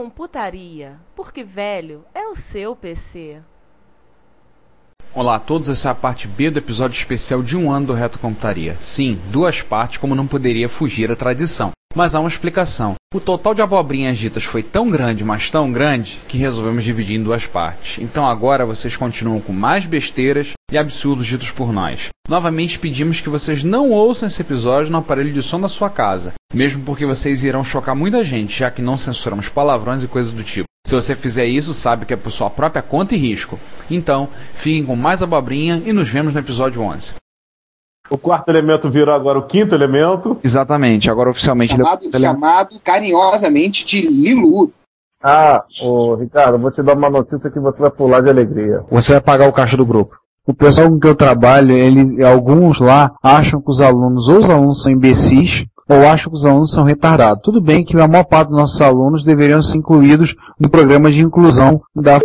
Retrocomputaria, porque velho é o seu PC. Olá a todos, essa é a parte B do episódio especial de um ano do Reto Computaria. Sim, duas partes como não poderia fugir a tradição. Mas há uma explicação. O total de abobrinhas ditas foi tão grande, mas tão grande, que resolvemos dividir em duas partes. Então agora vocês continuam com mais besteiras e absurdos ditos por nós. Novamente pedimos que vocês não ouçam esse episódio no aparelho de som da sua casa, mesmo porque vocês irão chocar muita gente, já que não censuramos palavrões e coisas do tipo. Se você fizer isso, sabe que é por sua própria conta e risco. Então, fiquem com mais abobrinha e nos vemos no episódio 11. O quarto elemento virou agora o quinto elemento. Exatamente, agora oficialmente Chamado, ele é o chamado carinhosamente de Lilu. Ah, ô Ricardo, vou te dar uma notícia que você vai pular de alegria. Você vai pagar o caixa do grupo. O pessoal com que eu trabalho, eles, alguns lá acham que os alunos, ou os alunos são imbecis, ou acham que os alunos são retardados. Tudo bem que a maior parte dos nossos alunos deveriam ser incluídos no programa de inclusão da f...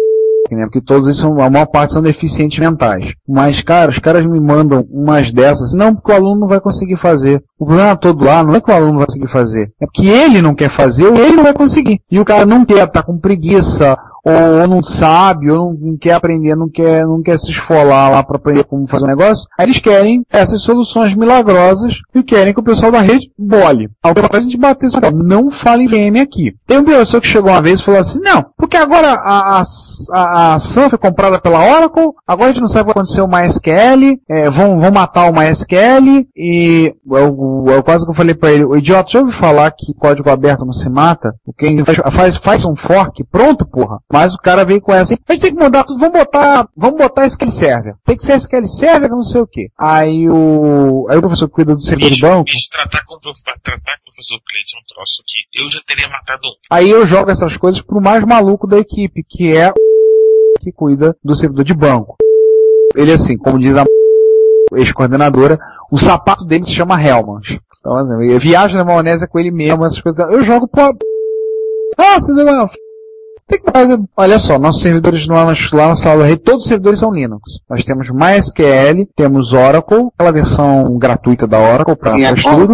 né? Porque todos eles são, a maior parte são deficientes mentais. Mas, cara, os caras me mandam umas dessas, não porque o aluno não vai conseguir fazer. O problema todo lá não é que o aluno não vai conseguir fazer, é porque ele não quer fazer ou ele não vai conseguir. E o cara não quer, tá com preguiça, ou, ou não sabe, ou não, não quer aprender, não quer, não quer se esfolar lá para aprender como fazer um negócio, aí eles querem essas soluções milagrosas e querem que o pessoal da rede bole. Aí a gente bater isso não fala em VM aqui. Tem um professor que chegou uma vez e falou assim, não, porque agora a, a, a, ação foi comprada pela Oracle, agora a gente não sabe o que vai acontecer o MySQL, é, vão, vão matar o MySQL, e eu, eu quase que eu falei para ele, o idiota, já ouviu falar que código aberto não se mata? Quem faz, faz, faz um fork, pronto, porra. Mas o cara veio com essa. A gente tem que mudar tudo. Vamos botar, vamos botar SQL Server. Tem que ser SQL Server, não sei o quê. Aí o, aí o professor cuida do servidor do banco. Bicho, tratar com, pra tratar com o professor Cleiton é um troço que eu já teria matado um. Aí eu jogo essas coisas pro mais maluco da equipe, que é o que cuida do servidor de banco. Ele assim, como diz a ex-coordenadora, o sapato dele se chama Helmans. Então, assim, eu viajo na maionese com ele mesmo, essas coisas. Eu jogo pro... Ah, deu uma tem que fazer. Olha só, nossos servidores lá na, na sala da rede, todos os servidores são Linux. Nós temos MySQL, temos Oracle, aquela versão gratuita da Oracle para tudo.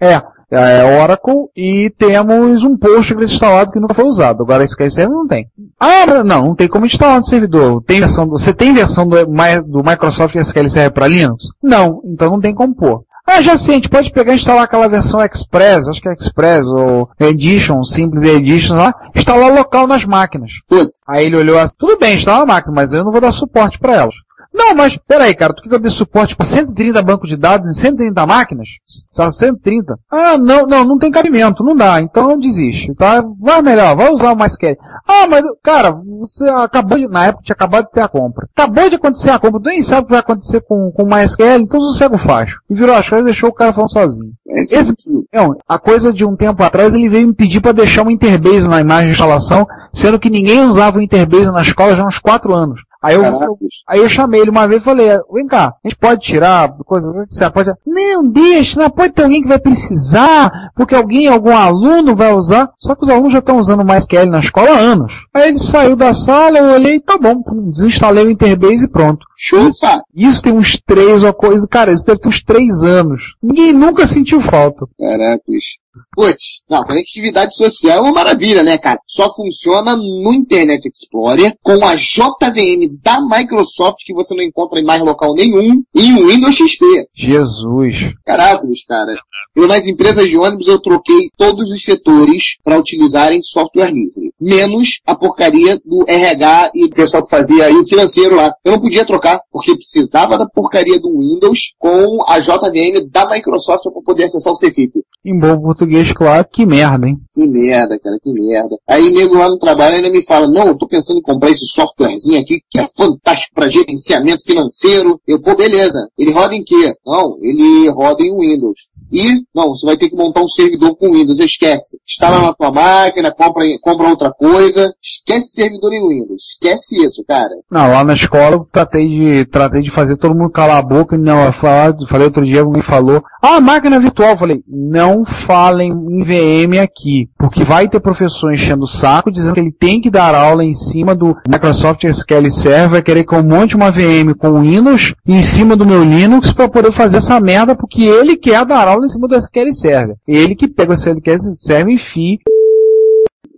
É, é Oracle e temos um Postgres instalado que nunca foi usado. Agora SQL Server não tem. Ah, não, não tem como instalar no servidor. Tem versão do, você tem versão do, do Microsoft SQL Server para Linux? Não, então não tem como pôr. Ah, já sei, a gente pode pegar e instalar aquela versão Express, acho que é Express, ou Edition, Simples Edition lá, instalar local nas máquinas. Aí ele olhou assim, tudo bem, instala a máquina, mas eu não vou dar suporte para elas. Não, mas peraí, cara, tu quer que eu dê suporte para 130 bancos de dados em 130 máquinas? Só 130? Ah, não, não, não tem cabimento, não dá, então desiste, tá? Vai melhor, vai usar o MySQL. Ah, mas, cara, você acabou de, na época tinha acabado de ter a compra. Acabou de acontecer a compra, tu nem sabe o que vai acontecer com, com o MySQL, então sossega o facho. E virou as coisas e deixou o cara falando sozinho. Esse, Esse- Não, a coisa de um tempo atrás ele veio me pedir para deixar um Interbase na imagem de instalação, sendo que ninguém usava o Interbase na escola já há uns 4 anos. Aí eu, aí eu chamei ele uma vez e falei, vem cá, a gente pode tirar coisa, você pode... Não, deixa, não pode ter alguém que vai precisar, porque alguém, algum aluno vai usar. Só que os alunos já estão usando mais que ele na escola há anos. Aí ele saiu da sala, eu olhei, tá bom, desinstalei o Interbase e pronto. Chupa! Isso tem uns três ou coisa, cara, isso deve ter uns três anos. Ninguém nunca sentiu falta. Caraca, bicho. Putz, não, conectividade social é uma maravilha, né, cara? Só funciona no Internet Explorer com a JVM da Microsoft que você não encontra em mais local nenhum e o Windows XP. Jesus. Caraca, cara. Eu nas empresas de ônibus eu troquei todos os setores para utilizarem software livre. Menos a porcaria do RH e o pessoal que fazia aí o financeiro lá. Eu não podia trocar, porque precisava da porcaria do Windows com a JVM da Microsoft para poder acessar o CFIP. Em bom português, claro, que merda, hein? Que merda, cara, que merda. Aí nego lá no trabalho ainda me fala, não, eu tô pensando em comprar esse softwarezinho aqui que é fantástico para gerenciamento financeiro. Eu, pô, beleza. Ele roda em quê? Não, ele roda em Windows. E, não, você vai ter que montar um servidor com Windows, esquece. Instala na tua máquina, compra, compra outra coisa. Esquece servidor em Windows. Esquece isso, cara. Não, lá na escola eu tratei de, tratei de fazer todo mundo calar a boca. Não, eu falar, falei outro dia, alguém falou, ah, máquina virtual. Eu falei, não falem em VM aqui, porque vai ter professor enchendo o saco, dizendo que ele tem que dar aula em cima do Microsoft SQL Server, querer que eu monte uma VM com Windows em cima do meu Linux para poder fazer essa merda, porque ele quer dar aula em cima do SQL Server. Ele que pega o SQL Server e enfia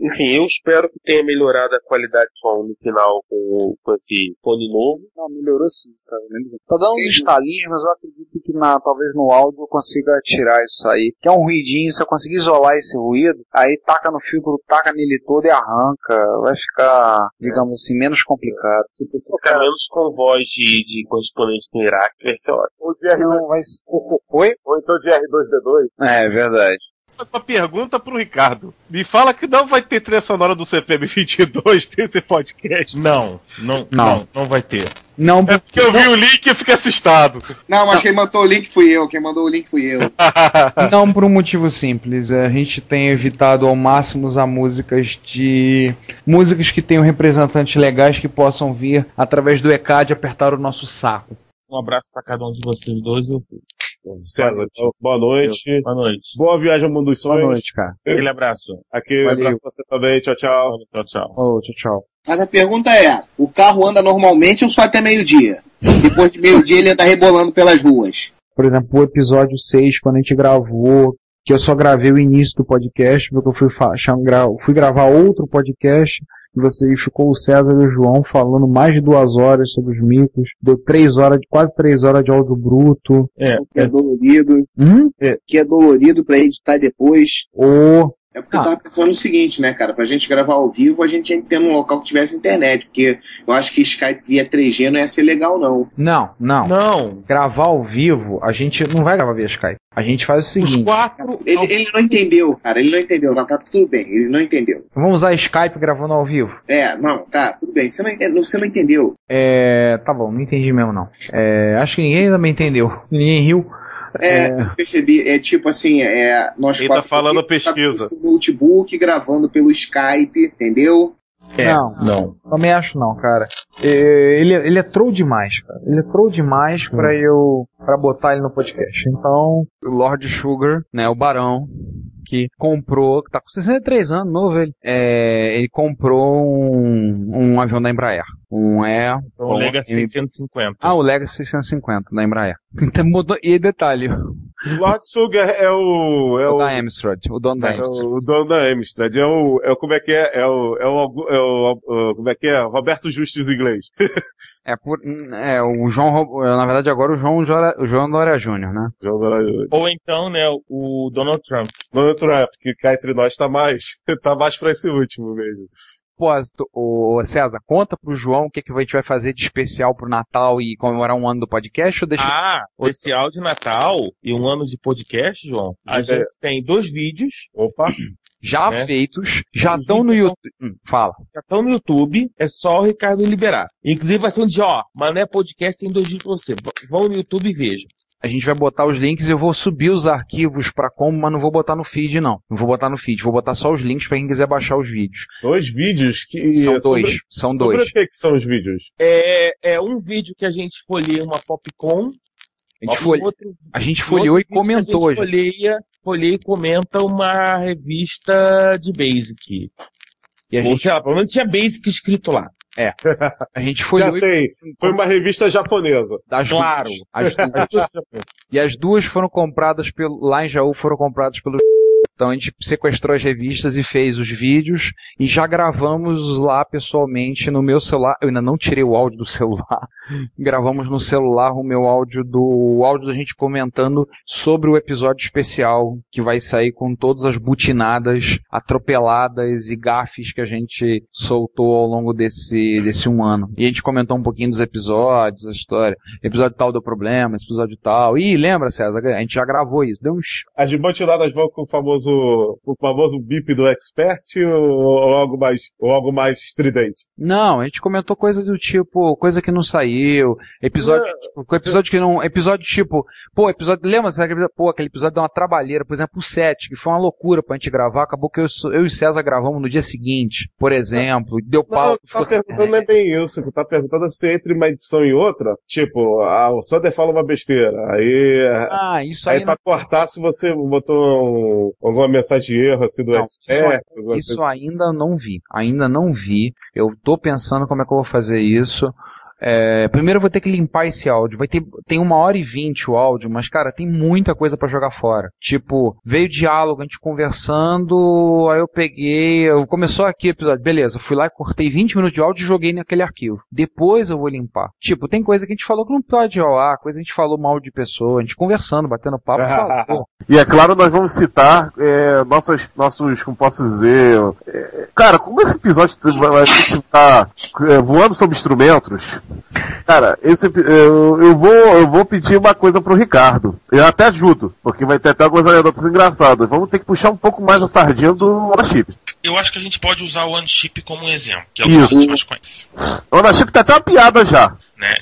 Enfim, eu espero que tenha melhorado a qualidade do som no final com, o- com esse fone novo. Não, melhorou sim, sabe? Tá dando uns estalinhos, mas eu acredito que na, talvez no áudio eu consiga tirar isso aí. Que é um ruidinho, se eu conseguir isolar esse ruído, aí taca no filtro, taca nele todo e arranca. Vai ficar, digamos assim, menos complicado. Tipo, Ficar menos com voz de, de correspondente no Iraque vai ser ótimo. O GR2, não vai ser. Oi? ou então GR2D2. É, verdade. Uma pergunta pro Ricardo. Me fala que não vai ter trilha sonora do CPM 22 desse podcast. Não, não, não, não vai ter. Não, É porque eu vi o link e fiquei assustado. Não, mas quem mandou o link fui eu. Quem mandou o link fui eu. Não por um motivo simples. A gente tem evitado ao máximo usar músicas de. músicas que tenham representantes legais que possam vir através do ECAD apertar o nosso saco. Um abraço pra cada um de vocês dois. Eu... César, então, boa noite. Boa noite. Boa viagem ao mundo dos sonhos. Boa noite, cara. Aquele abraço. Aqui, um Valeu. abraço pra você também. Tchau, tchau. Tchau, tchau. Ô, tchau, tchau. Mas a pergunta é, o carro anda normalmente ou só até meio-dia? Depois de meio-dia ele anda rebolando pelas ruas. Por exemplo, o episódio 6, quando a gente gravou, que eu só gravei o início do podcast, porque eu fui, fui gravar outro podcast, você ficou o César e o João falando mais de duas horas sobre os micos, deu três horas, de- quase três horas de áudio bruto. É, Que é dolorido. Hum? Que é dolorido pra editar depois. Ô, É porque eu tava pensando no seguinte, né, cara? Pra gente gravar ao vivo, a gente tinha que ter num local que tivesse internet. Porque eu acho que Skype via 3G não ia ser legal, não. Não, não. Não. Gravar ao vivo, a gente não vai gravar via Skype. A gente faz o Os seguinte. quatro. Ele, ele não entendeu, cara. Ele não entendeu. Não, tá tudo bem. Ele não entendeu. Vamos usar Skype gravando ao vivo. É, não, tá, tudo bem. Você não, ente- você não entendeu. É. Tá bom, não entendi mesmo não. É, acho que ninguém também entendeu. Ninguém riu. É, eu percebi, é tipo assim, é, nós tá quatro falando tá pesquisa. com o notebook gravando pelo Skype, entendeu? É, não, não. Também acho não, cara. É, ele, ele é troll demais, cara. Ele é troll demais pra eu. pra botar ele no podcast. Então, o Lord Sugar, né, o Barão, que comprou, que tá com 63 anos, novo ele. É, ele comprou um, um avião da Embraer. Um. Então, o Legacy 650. Ah, o Legacy 650 da Embraer. Então mudou. E detalhe, Lord Sugar é o. É o o, da Amstrad, o dono da é Amstrad. o dono da Amstrad. É o, é o. Como é que é? É o. É o, é o, o- como é que é? Roberto Justus inglês. É, por, é, o João, Ro- na verdade agora o João, o João Dória Júnior, né? João Dourado. Ou então, né, o Donald Trump. Donald Trump, que cá entre nós tá mais. Tá mais pra esse último mesmo. Propósito, o César, conta pro João o que, que a gente vai fazer de especial pro Natal e comemorar um ano do podcast ou deixa. Ah, especial de Natal e um ano de podcast, João. A gente tem dois vídeos. Opa! já né? feitos, já estão no YouTube. Hum, fala. Já estão no YouTube, é só o Ricardo liberar. Inclusive vai ser um dia, ó, Mané Podcast tem dois vídeos pra você. Vão no YouTube e vejam. A gente vai botar os links, eu vou subir os arquivos pra como, mas não vou botar no feed não. Não vou botar no feed, vou botar só os links pra quem quiser baixar os vídeos. Dois vídeos que. São sobre- dois, são Sobre dois. o que, que são os vídeos? É, é um vídeo que a gente folheia uma Popcom. A gente, e folhe- outro- a gente folheou e comentou A gente folheia, folheia e comenta uma revista de Basic. E a Ou gente, sei lá, pelo menos tinha Basic escrito lá. É, a gente Já folheou e sei. Foi uma revista japonesa. as Claro. duas, as duas. E as duas foram compradas pelo, lá em Jaú foram compradas pelo Então a gente sequestrou as revistas e fez os vídeos e já gravamos lá pessoalmente no meu celular. Eu ainda não tirei o áudio do celular. Gravamos no celular o meu áudio do o áudio da gente comentando sobre o episódio especial que vai sair com todas as butinadas, atropeladas e gafes que a gente soltou ao longo desse desse um ano. E a gente comentou um pouquinho dos episódios, a história. Episódio tal deu problema, episódio tal. Ih, lembra, César? A gente já gravou isso. Deu uns As butinadas vão com o famoso, o famoso bip do expert ou, algo mais, ou algo mais estridente? Não, a gente comentou coisa do tipo, coisa que não saiu, episódio, Não, tipo, episódio que não, episódio tipo, pô, episódio, lembra, pô, aquele episódio deu uma trabalheira, por exemplo, o 7, que foi uma loucura pra gente gravar, acabou que eu, eu e o César gravamos no dia seguinte, por exemplo, deu pau, Não, tá perguntando não é bem isso. que Tá perguntando se entre uma edição e outra, tipo, ah, o Sander fala uma besteira. Aí, Ah, isso aí aí pra não, cortar se você botou um- alguma mensagem de erro assim do Não, isso, expert. isso coisa. ainda não vi. Ainda não vi. Eu tô pensando como é que eu vou fazer isso. É, primeiro eu vou ter que limpar esse áudio. Vai ter, tem uma hora e vinte o áudio, mas cara, tem muita coisa pra jogar fora. Tipo, veio diálogo, a gente conversando, aí eu peguei, eu, começou aqui o episódio, beleza, fui lá e cortei 20 minutos de áudio e joguei naquele arquivo. Depois eu vou limpar. Tipo, tem coisa que a gente falou que não pode ir ao ar, coisa que a gente falou mal de pessoa, a gente conversando, batendo papo, falou. E é claro, nós vamos citar é, nossos, nossos, como posso dizer. é, cara, como esse episódio vai vai estar é, voando sobre instrumentos, cara, esse, eu, eu, vou, eu vou pedir uma coisa pro Ricardo. Eu até ajudo, porque vai ter até algumas anedotas engraçadas. Vamos ter que puxar um pouco mais a sardinha do Onaship. Eu acho que a gente pode usar o OneChip como um exemplo, que é o Isso. que a gente mais conhece. O Onaship tá até uma piada já. Né?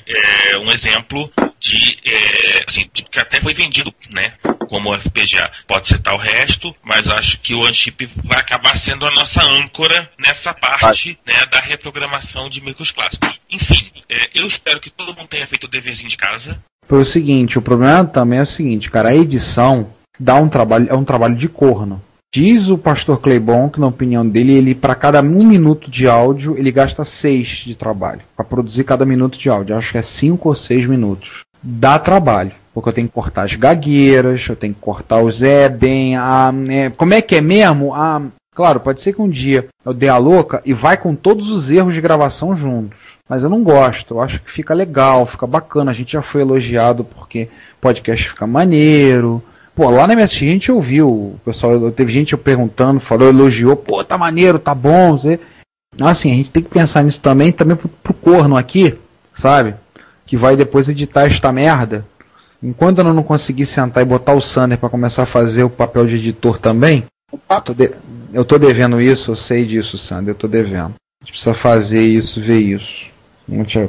É um exemplo de, é, assim, de- que até foi vendido, né? Como FPGA. Pode citar o resto, mas acho que o OneChip vai acabar sendo a nossa âncora nessa parte né, da reprogramação de micros clássicos. Enfim, é, eu espero que todo mundo tenha feito o deverzinho de casa. Foi o seguinte, o problema também é o seguinte, cara, a edição dá um trabalho, é um trabalho de corno. Diz o pastor Claybon que na opinião dele, ele para cada um minuto de áudio, ele gasta seis de trabalho para produzir cada minuto de áudio. Acho que é cinco ou seis minutos. Dá trabalho, porque eu tenho que cortar as gagueiras, eu tenho que cortar o Zé bem, a, é, como é que é mesmo? A, claro, pode ser que um dia eu dê a louca e vai com todos os erros de gravação juntos. Mas eu não gosto, eu acho que fica legal, fica bacana. A gente já foi elogiado porque podcast fica maneiro. Pô, lá na MSX a gente ouviu, o pessoal, teve gente perguntando, falou, elogiou, pô, tá maneiro, tá bom, você. Assim, a gente tem que pensar nisso também, também pro, pro corno aqui, sabe? Que vai depois editar esta merda. Enquanto eu não conseguir sentar e botar o Sander para começar a fazer o papel de editor também, eu tô, de- eu tô devendo isso, eu sei disso, Sander, eu tô devendo. A gente precisa fazer isso, ver isso.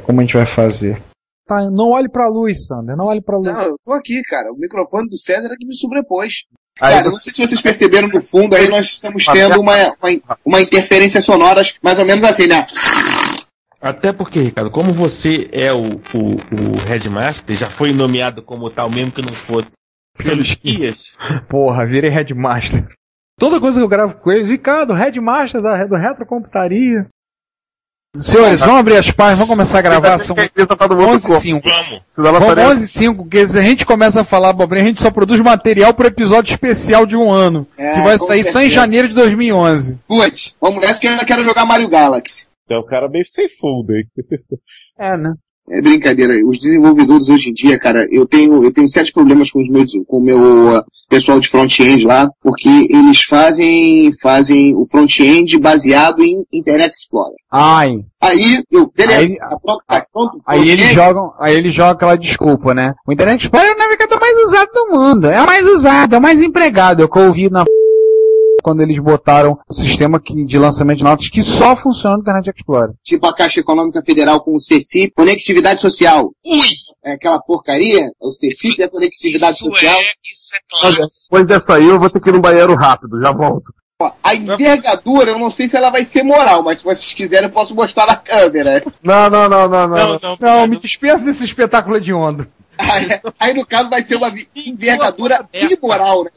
Como a gente, vai fazer? Tá, não olhe pra luz, Sander, não olhe pra luz. Não, eu tô aqui, cara. O microfone do César é que me sobrepôs. Aí cara, você- não sei se vocês perceberam no fundo, aí nós estamos tendo uma, uma, uma interferência sonora mais ou menos assim, né? Até porque, Ricardo, como você é o, o, o Headmaster, já foi nomeado como tal, mesmo que não fosse pelos guias, Porra, virei headmaster. Toda coisa que eu gravo com eles, Ricardo, headmaster da, do Retrocomputaria. Senhores, vamos abrir as páginas, vamos começar a gravar. São A empresa tá do outro 11 corpo. 5 Vamos! Senão ela Vamos faria- 11 5 porque se a gente começa a falar abobrinha, a gente só produz material pro episódio especial de um ano. É, que vai sair só em certeza. janeiro de 2011. Putz, vamos nessa que eu ainda quero jogar Mario Galaxy. Então, o cara meio sem fundo aí. É, né? É brincadeira. Os desenvolvedores hoje em dia, cara, eu tenho, eu tenho sérios problemas com os meus, com o meu uh, pessoal de front-end lá, porque eles fazem, fazem o front-end baseado em Internet Explorer. Ai. Aí, eu, beleza, Aí- tá pronto, tá pronto, Aí eles jogam, aí eles jogam aquela desculpa, né? O Internet Explorer é o navegador mais usado do mundo. É o mais usado, é o mais empregado. É o que eu ouvi na quando eles botaram o sistema que- de lançamento de notas que só funciona no Internet Explorer. tipo a Caixa Econômica Federal com o CEFIP, conectividade social. Ui! É aquela porcaria, o CEFIP é a conectividade Isso social. é, isso é Olha, clássico. Depois dessa aí eu vou ter que ir no banheiro rápido, já volto. A envergadura, eu não sei se ela vai ser moral, mas se vocês quiserem eu posso mostrar na câmera. Não, não, não, não, não. Não, não, Não, me dispensa desse espetáculo de onda. Aí, aí, no caso vai ser uma envergadura imoral, né?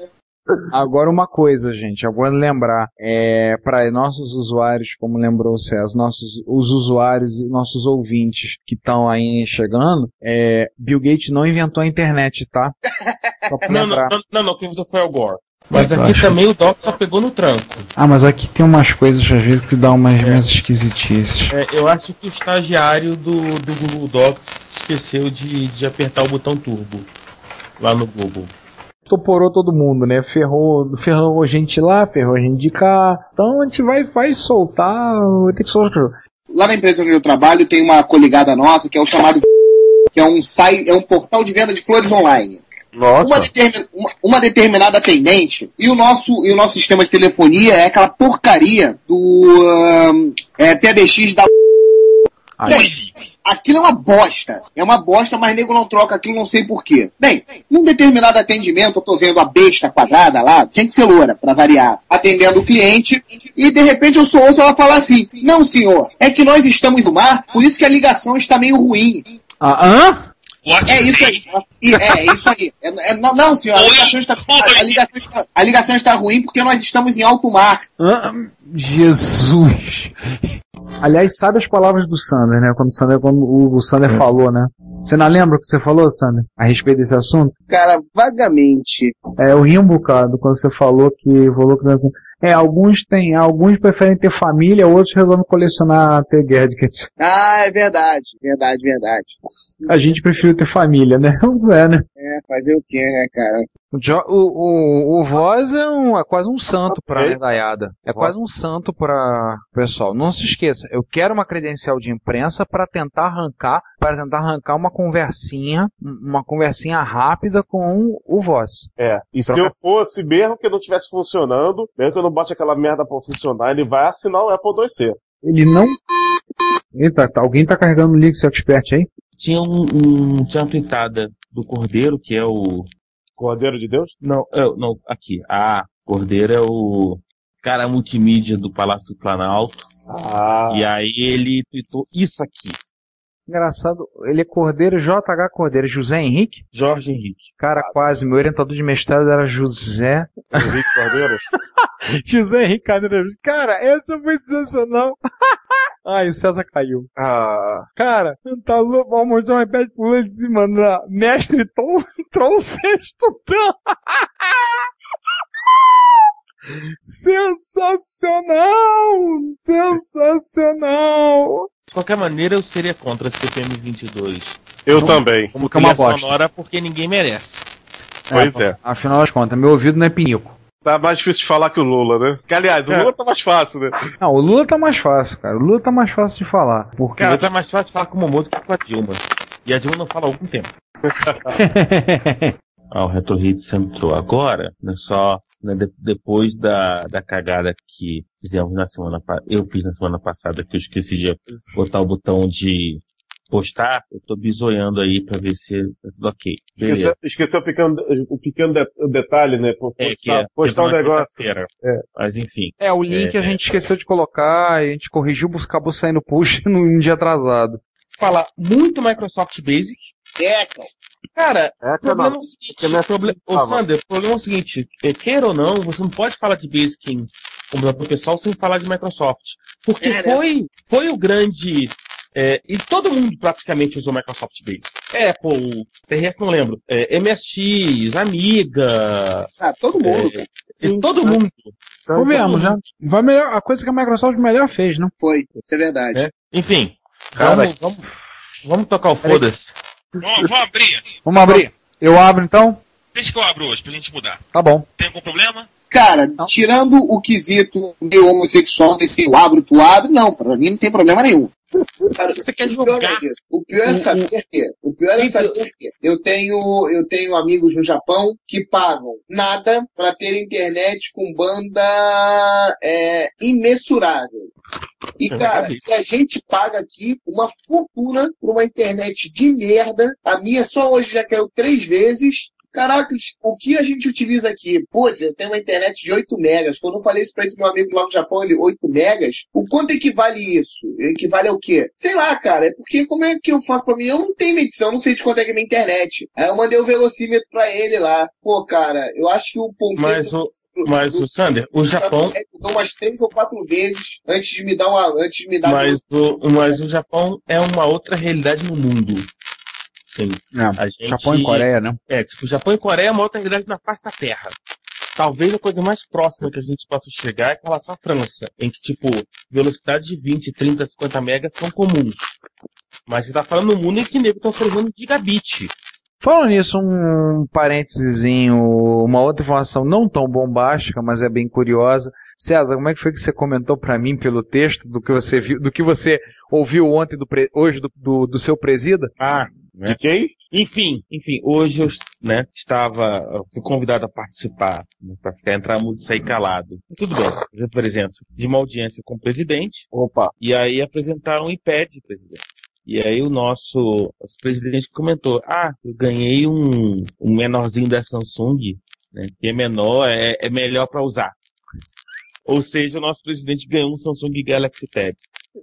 Agora uma coisa, gente, eu vou lembrar, é, para nossos usuários, como lembrou o César, nossos, os usuários e nossos ouvintes que estão aí chegando, é, Bill Gates não inventou a internet, tá? Só pra Não, não, lembrar. não, não, não, quem inventou foi o Gore. Mas aqui acho- também o Doc só pegou no tranco. Ah, mas aqui tem umas coisas às vezes que dão umas minhas esquisitices. É, eu acho que o estagiário do, do Google Docs esqueceu de, de apertar o botão turbo lá no Google. Toporou todo mundo, né? Ferrou, ferrou gente lá, ferrou gente de cá. Então a gente vai, vai soltar, vai ter que soltar. Lá na empresa onde eu trabalho tem uma coligada nossa que é o chamado que é um site, é um portal de venda de flores online. Nossa. Uma, determin- uma- uma determinada atendente e o nosso e o nosso sistema de telefonia é aquela porcaria do ahn, é, PBX da Bem, aquilo é uma bosta. É uma bosta, mas nego não troca aquilo, não sei porquê. Bem, num determinado atendimento, eu tô vendo a besta quadrada lá, tinha que ser loura, pra variar, atendendo o cliente, e de repente eu só ouço ela falar assim, não senhor, é que nós estamos no mar, por isso que a ligação está meio ruim. Ah, hã? É isso aí. E- É, é isso aí. É- é- não, não, senhor, a ligação, está, a, a ligação está, a ligação está ruim porque nós estamos em alto mar. Ah, Jesus. Aliás, sabe as palavras do Sander, né? Quando o Sander, quando o, o Sander falou, né? Você não lembra o que você falou, Sander? A respeito desse assunto? Cara, vagamente. É, eu ri um bocado quando você falou que falou que é, alguns têm, alguns preferem ter família, outros resolvem colecionar ter gadgets. Ah, é verdade, verdade, verdade. A gente prefere ter família, né? Vamos é, né? Fazer o quê, né, cara? O, Jo- o, o, o Voz é, um, é quase um santo pra medalhada. É quase um santo pra pessoal. Não se esqueça, eu quero uma credencial de imprensa para tentar arrancar, para tentar arrancar uma conversinha, uma conversinha rápida com o Voz. É, e se Troca- eu fosse, mesmo que não estivesse funcionando, mesmo que eu não bote aquela merda pra funcionar, ele vai assinar o Apple IIc. Ele não. Eita, tá- alguém tá carregando o Linux Expert aí? Tinha um, um- tinha uma pintada do Cordeiro, que é o. Cordeiro de Deus? Não, é, não, aqui. Ah, Cordeiro é o cara multimídia do Palácio do Planalto. Ah. E aí ele tweetou isso aqui. Engraçado, ele é Cordeiro, JH Cordeiro, José Henrique? Jorge Henrique. Cara, quase. Meu orientador de mestrado era José. Henrique Cordeiro? José Henrique Cordeiro. Cara, essa foi sensacional. Ai, o César caiu. Ah. Cara, tá louco, vou mostrar um iPad pro de cima, na- mestre Tom, Tom Sexto. Sensacional! Sensacional! De qualquer maneira, eu seria contra a CPM 22. Eu também. Como Porque é uma bosta. sonora, porque ninguém merece. Pois é. Afinal das contas, meu ouvido não é pinico. Tá mais difícil de falar que o Lula, né? Que aliás, o É. Lula tá mais fácil, né? Não, o Lula tá mais fácil, cara. O Lula tá mais fácil de falar. Porque Cara, tá mais fácil falar com o Momodo que com a Dilma. E a Dilma não fala há algum tempo. Ah, o Retro Hits entrou agora, né, só né, de- depois da, da cagada que fizemos na semana eu fiz na semana passada, que eu esqueci de botar o botão de postar, eu tô bisoiando aí pra ver se tá tudo ok. Esqueceu, esqueceu o pequeno, o pequeno de- o detalhe, né? Por É, que postar, é, postar um negócio. É. Mas enfim. É, o link a gente esqueceu de colocar, a gente corrigiu, acabou saindo push num dia atrasado. Falar muito Microsoft Basic. É, cara. Cara, É, o problema não. é o seguinte, o proble- Ô, Sander, o problema é o seguinte, é, queira ou não, você não pode falar de Basic em computador pessoal sem falar de Microsoft. Porque É, né? foi, foi o grande. É, e todo mundo praticamente usou Microsoft Basic. Apple, TRS não lembro. é, MSX, Amiga. Ah, todo mundo. é, e todo mundo. Convenhamos, já. Vai melhor, a coisa que a Microsoft melhor fez, não? Foi, isso é verdade. É. Enfim, Cara, vamos, vamos, vamos tocar o foda-se. Vamos, abrir. Vamos abrir. Eu abro então? Deixa que eu abro hoje pra gente mudar. Tá bom. Tem algum problema? Cara, tirando o quesito meio homossexual desse eu abro, tu abre, não, pra mim não tem problema nenhum. Cara, Você quer o pior jogar? é isso. O pior é saber que, o pior é saber que eu tenho, eu tenho amigos no Japão que pagam nada pra ter internet com banda é, imensurável. E, É cara, e a gente paga aqui uma fortuna por uma internet de merda. A minha só hoje já caiu três vezes. Caraca, o que a gente utiliza aqui? Putz, eu tenho uma internet de 8 megas. Quando eu falei isso pra esse meu amigo lá no Japão, ele, 8 megas? O quanto equivale isso? Equivale ao quê? Sei lá, cara. É porque como é que eu faço pra mim? Eu não tenho medição, eu não sei de quanto é que é minha internet. Aí eu mandei o velocímetro pra ele lá. Pô, cara, eu acho que o ponteiro... Mas o, mas o Sander, o Japão, Mudou umas três ou quatro vezes antes de me dar uma... Antes de me dar mas o, mas o Japão é uma outra realidade no mundo. Sim. É, gente- Japão e Coreia, né? É, tipo, Japão e Coreia é uma outra realidade na face da Terra. talvez a coisa mais próxima que a gente possa chegar é com relação à França, em que, tipo, velocidades de 20, 30, 50 megas são comuns. Mas você tá falando no mundo em que nego estão oferecendo gigabit. Falando nisso, um parênteses, uma outra informação não tão bombástica, mas é bem curiosa. César, como é que foi que você comentou para mim pelo texto do que você viu, do que você ouviu ontem do pre- hoje do, do, do seu presida? Ah, De quem? Enfim, enfim, hoje eu né, estava, eu fui convidado a participar, né, para ficar entrar muito e sair calado. Tudo bem, eu apresento de uma audiência com o presidente. Opa. E aí apresentaram um iPad, presidente. E aí o nosso, nosso presidente comentou, ah, eu ganhei um, um menorzinho da Samsung, né, que é menor, é, é melhor para usar. Ou seja, o nosso presidente ganhou um Samsung Galaxy Tab.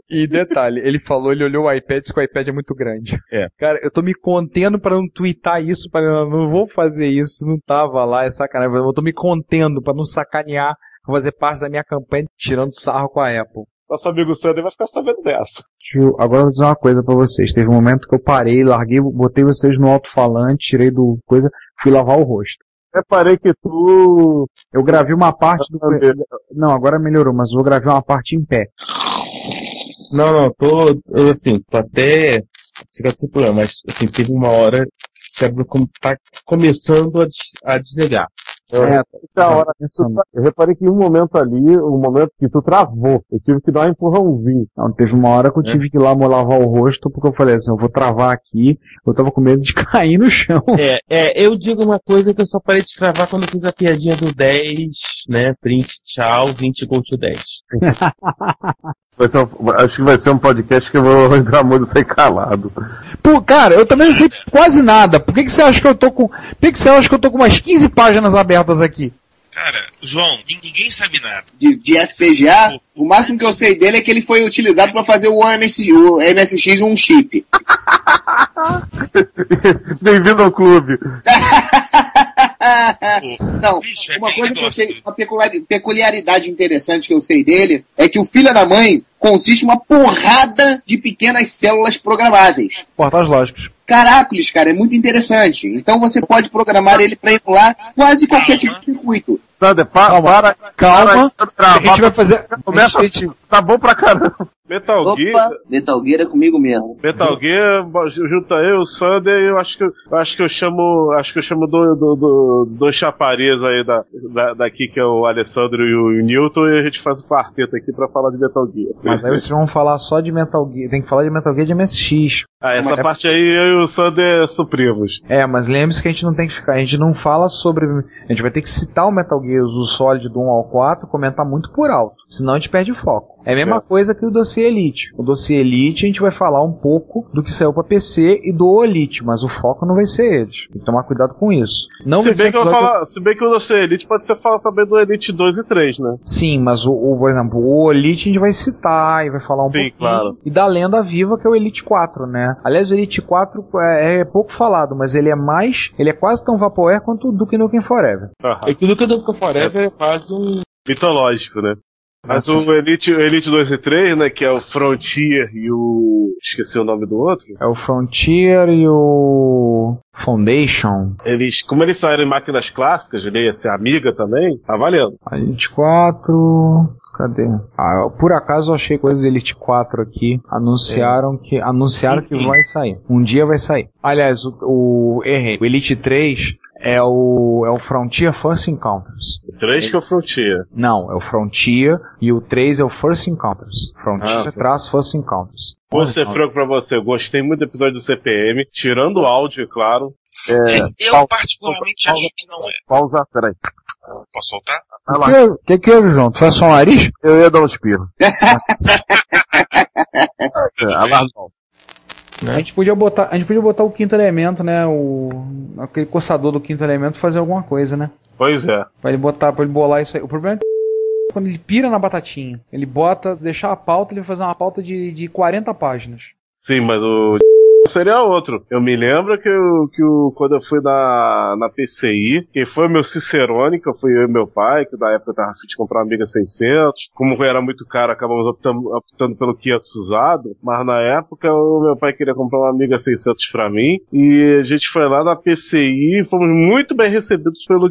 E detalhe, ele falou, ele olhou o iPad, disse que o iPad é muito grande. É. Cara, eu tô me contendo pra não twittar isso, para não, vou fazer isso, não tava lá, é sacanagem. Eu tô me contendo pra não sacanear, fazer parte da minha campanha tirando sarro com a Apple. Nosso amigo Sander vai ficar sabendo dessa. Eu- agora eu vou dizer uma coisa pra vocês. Teve um momento que eu parei, larguei, botei vocês no alto-falante, tirei do coisa, fui lavar o rosto. Reparei que tu. Eu gravei uma parte do. Não, agora melhorou, mas eu gravei uma parte em pé. Não, não, tô, eu, assim, tô até sem problema, mas, assim, teve uma hora que o cérebro tá começando a, des- a desligar. É, da hora. Eu reparei que em um momento ali, um momento que tu travou. Eu tive que dar um empurrãozinho. Não, teve uma hora que eu tive que ir lá lavar o rosto, porque eu falei assim, eu vou travar aqui, eu tava com medo de cair no chão. É, é, eu digo uma coisa que eu só parei de travar quando eu fiz a piadinha do 10, né, print, tchau, 20 go to 10. Vai ser um- acho que vai ser um podcast que eu vou entrar muito sem calado. Pô, cara, eu também não sei quase nada. Por que, que você acha que eu tô com. Por que, que você acha que eu tô com umas 15 páginas abertas aqui? Cara, João, ninguém sabe nada. De, de FPGA, o máximo que eu sei dele é que ele foi utilizado para fazer o, MS, o MSX um chip. Bem-vindo ao clube. Não, uma coisa que eu sei, uma peculiar- peculiaridade interessante que eu sei dele é que o filho da mãe consiste em uma porrada de pequenas células programáveis. Portais lógicos. Caracoles, cara, é muito interessante. Então você pode programar ele para emular quase qualquer tipo de circuito. Sander, pa, Calma, para. calma. para, A gente vai fazer. Começa assim. Tá bom pra caramba. Metal Gear. Opa, Metal Gear é comigo mesmo. Metal Gear, bo- junta eu, o Sander, e eu acho que eu acho que eu chamo. Acho que eu chamo do, do, do, do chapariz aí da, da, daqui, que é o Alessandro e o, Newton, e a gente faz o quarteto aqui pra falar de Metal Gear. Mas aí vocês vão falar só de Metal Gear. Tem que falar de Metal Gear de MSX. Ah, essa Mas- parte aí eu e o Sander suprimos. É, mas lembre-se que a gente não tem que ficar. A gente não fala sobre. A gente vai ter que citar o Metal Gear, o Solid do 1 ao 4, comentar muito por alto. Senão a gente perde foco. É a mesma É. coisa que o dossiê Elite. O dossiê Elite a gente vai falar um pouco do que saiu pra PC e do Elite, mas o foco não vai ser eles. Tem que tomar cuidado com isso. Não se, vai ser bem que falar, se bem que o nosso Elite pode ser falar também do Elite 2 e 3, né? Sim, mas o, o, por exemplo, o Elite a gente vai citar e vai falar um Sim, pouquinho. claro. E da lenda viva que é o Elite 4, né? Aliás, o Elite 4 é, é pouco falado, mas ele é mais. Ele é quase tão Vaporware quanto o Duke Nukem Forever. É que o Duke Nukem Forever é quase um... Mitológico, né? Mas Nossa. o Elite, o Elite 2 e 3, né, que é o Frontier e o... esqueci o nome do outro. É o Frontier e o Foundation. Eles, como eles saíram em máquinas clássicas, ele ia ser amiga também, tá valendo. A Elite 4. Cadê? Ah, por acaso eu achei coisas do Elite 4 aqui. Anunciaram que. Anunciaram que vai sair. Um dia vai sair. Aliás, o, o errei. O Elite 3 é o. é o Frontier First Encounters. O 3 que é o Frontier. Não, é o Frontier e o 3 é o First Encounters. Frontier Ah, traço First Encounters. Vou ser franco pra você, eu gostei muito do episódio do CPM, tirando o áudio, é claro. É, Eu pau- particularmente acho que não é. pausa, peraí. Posso soltar? Vai O que, que que houve, João? Tu faz só o nariz? Eu ia dar um espirro. é, alarmão. A gente podia botar, a gente podia botar o quinto elemento, né? O aquele coçador do quinto elemento fazer alguma coisa, né? Pois é. Pra ele botar, para ele bolar isso aí. O problema é quando ele pira na batatinha. Ele bota, deixar a pauta, ele vai fazer uma pauta de, de 40 páginas. Sim, mas o seria outro. Eu me lembro que, eu, que o, quando eu fui na, na PCI, quem foi o meu Cicerone, que eu fui eu e meu pai, que na época eu tava afim de comprar uma Amiga 600. Como era muito caro, acabamos optando, optando pelo 500 usado. Mas na época o meu pai queria comprar uma Amiga 600 pra mim. E a gente foi lá na PCI e fomos muito bem recebidos pelo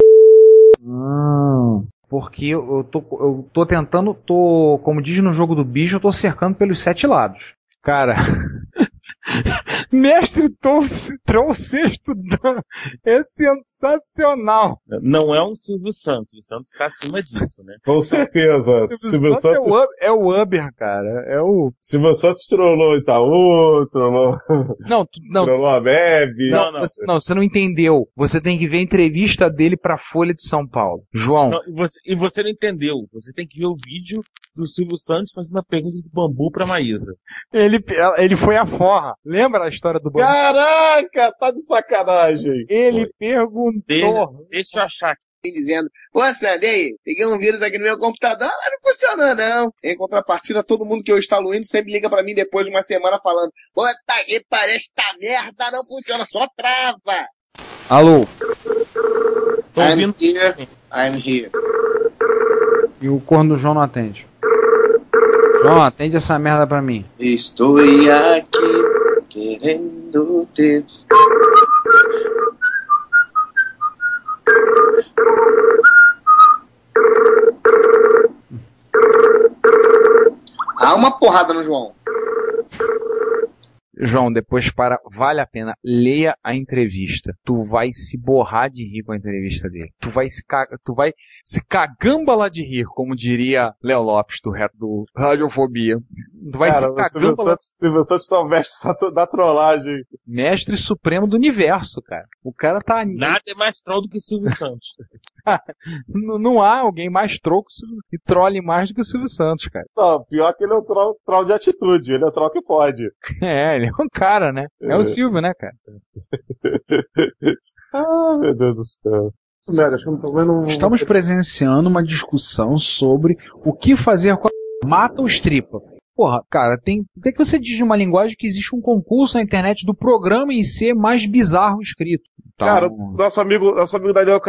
Hum, porque eu tô, eu tô tentando, tô, como diz no jogo do bicho, eu tô cercando pelos sete lados. Cara, mestre Trouxesto Dan é sensacional. Não é um Silvio Santos, o Santos está acima disso, né? Com certeza. Silvio Santos é Santos, o, é o Uber, cara. É o. Silvio Santos trollou o Itaú, trollou, Não, tu- não, trollou a Bebe. não, Você, não, você não entendeu. Você tem que ver a entrevista dele pra Folha de São Paulo. João, Não, e, você, e você não entendeu. Você tem que ver o vídeo do Silvio Santos fazendo a pergunta de bambu pra Maísa. ele, ele foi a forra. Lembra a história do bambu? Caraca, tá de sacanagem. Ele perguntou. Deixa, deixa eu achar aqui. dizendo, pô, Sandy, aí, peguei um vírus aqui no meu computador, mas não funcionou não. Em contrapartida, todo mundo que eu instalo Windows sempre liga pra mim depois de uma semana falando, puta que parece esta merda não funciona, só trava. Alô? Tô I'm ouvindo. here, I'm here. E o corno do João não atende. João, atende essa merda pra mim. Estou aqui querendo ter. Há uma porrada no João. João, depois para, vale a pena, leia a entrevista. Tu vai se borrar de rir com a entrevista dele. Tu vai se, ca... tu vai se cagambala de rir, como diria Léo Lopes do, do Radiofobia. Tu vai Cara, se cagambala. Santos, Silvio Santos tá o mestre da trollagem. Mestre supremo do universo, cara. O cara tá. Nada é mais troll do que Silvio Santos. N- Não há alguém mais troco e trole mais do que o Silvio Santos, cara. Não, pior que ele é um troll, troll de atitude, ele é um troll que pode. É, ele é um cara, né? É, É. o Silvio, né, cara? Ah, meu Deus do céu. Estamos presenciando uma discussão sobre o que fazer com a mata ou stripa. Porra, cara, tem. O que, é que você diz de uma linguagem que existe um concurso na internet do programa em ser mais bizarro escrito? Então, Cara, nosso amigo, nosso amigo Daniel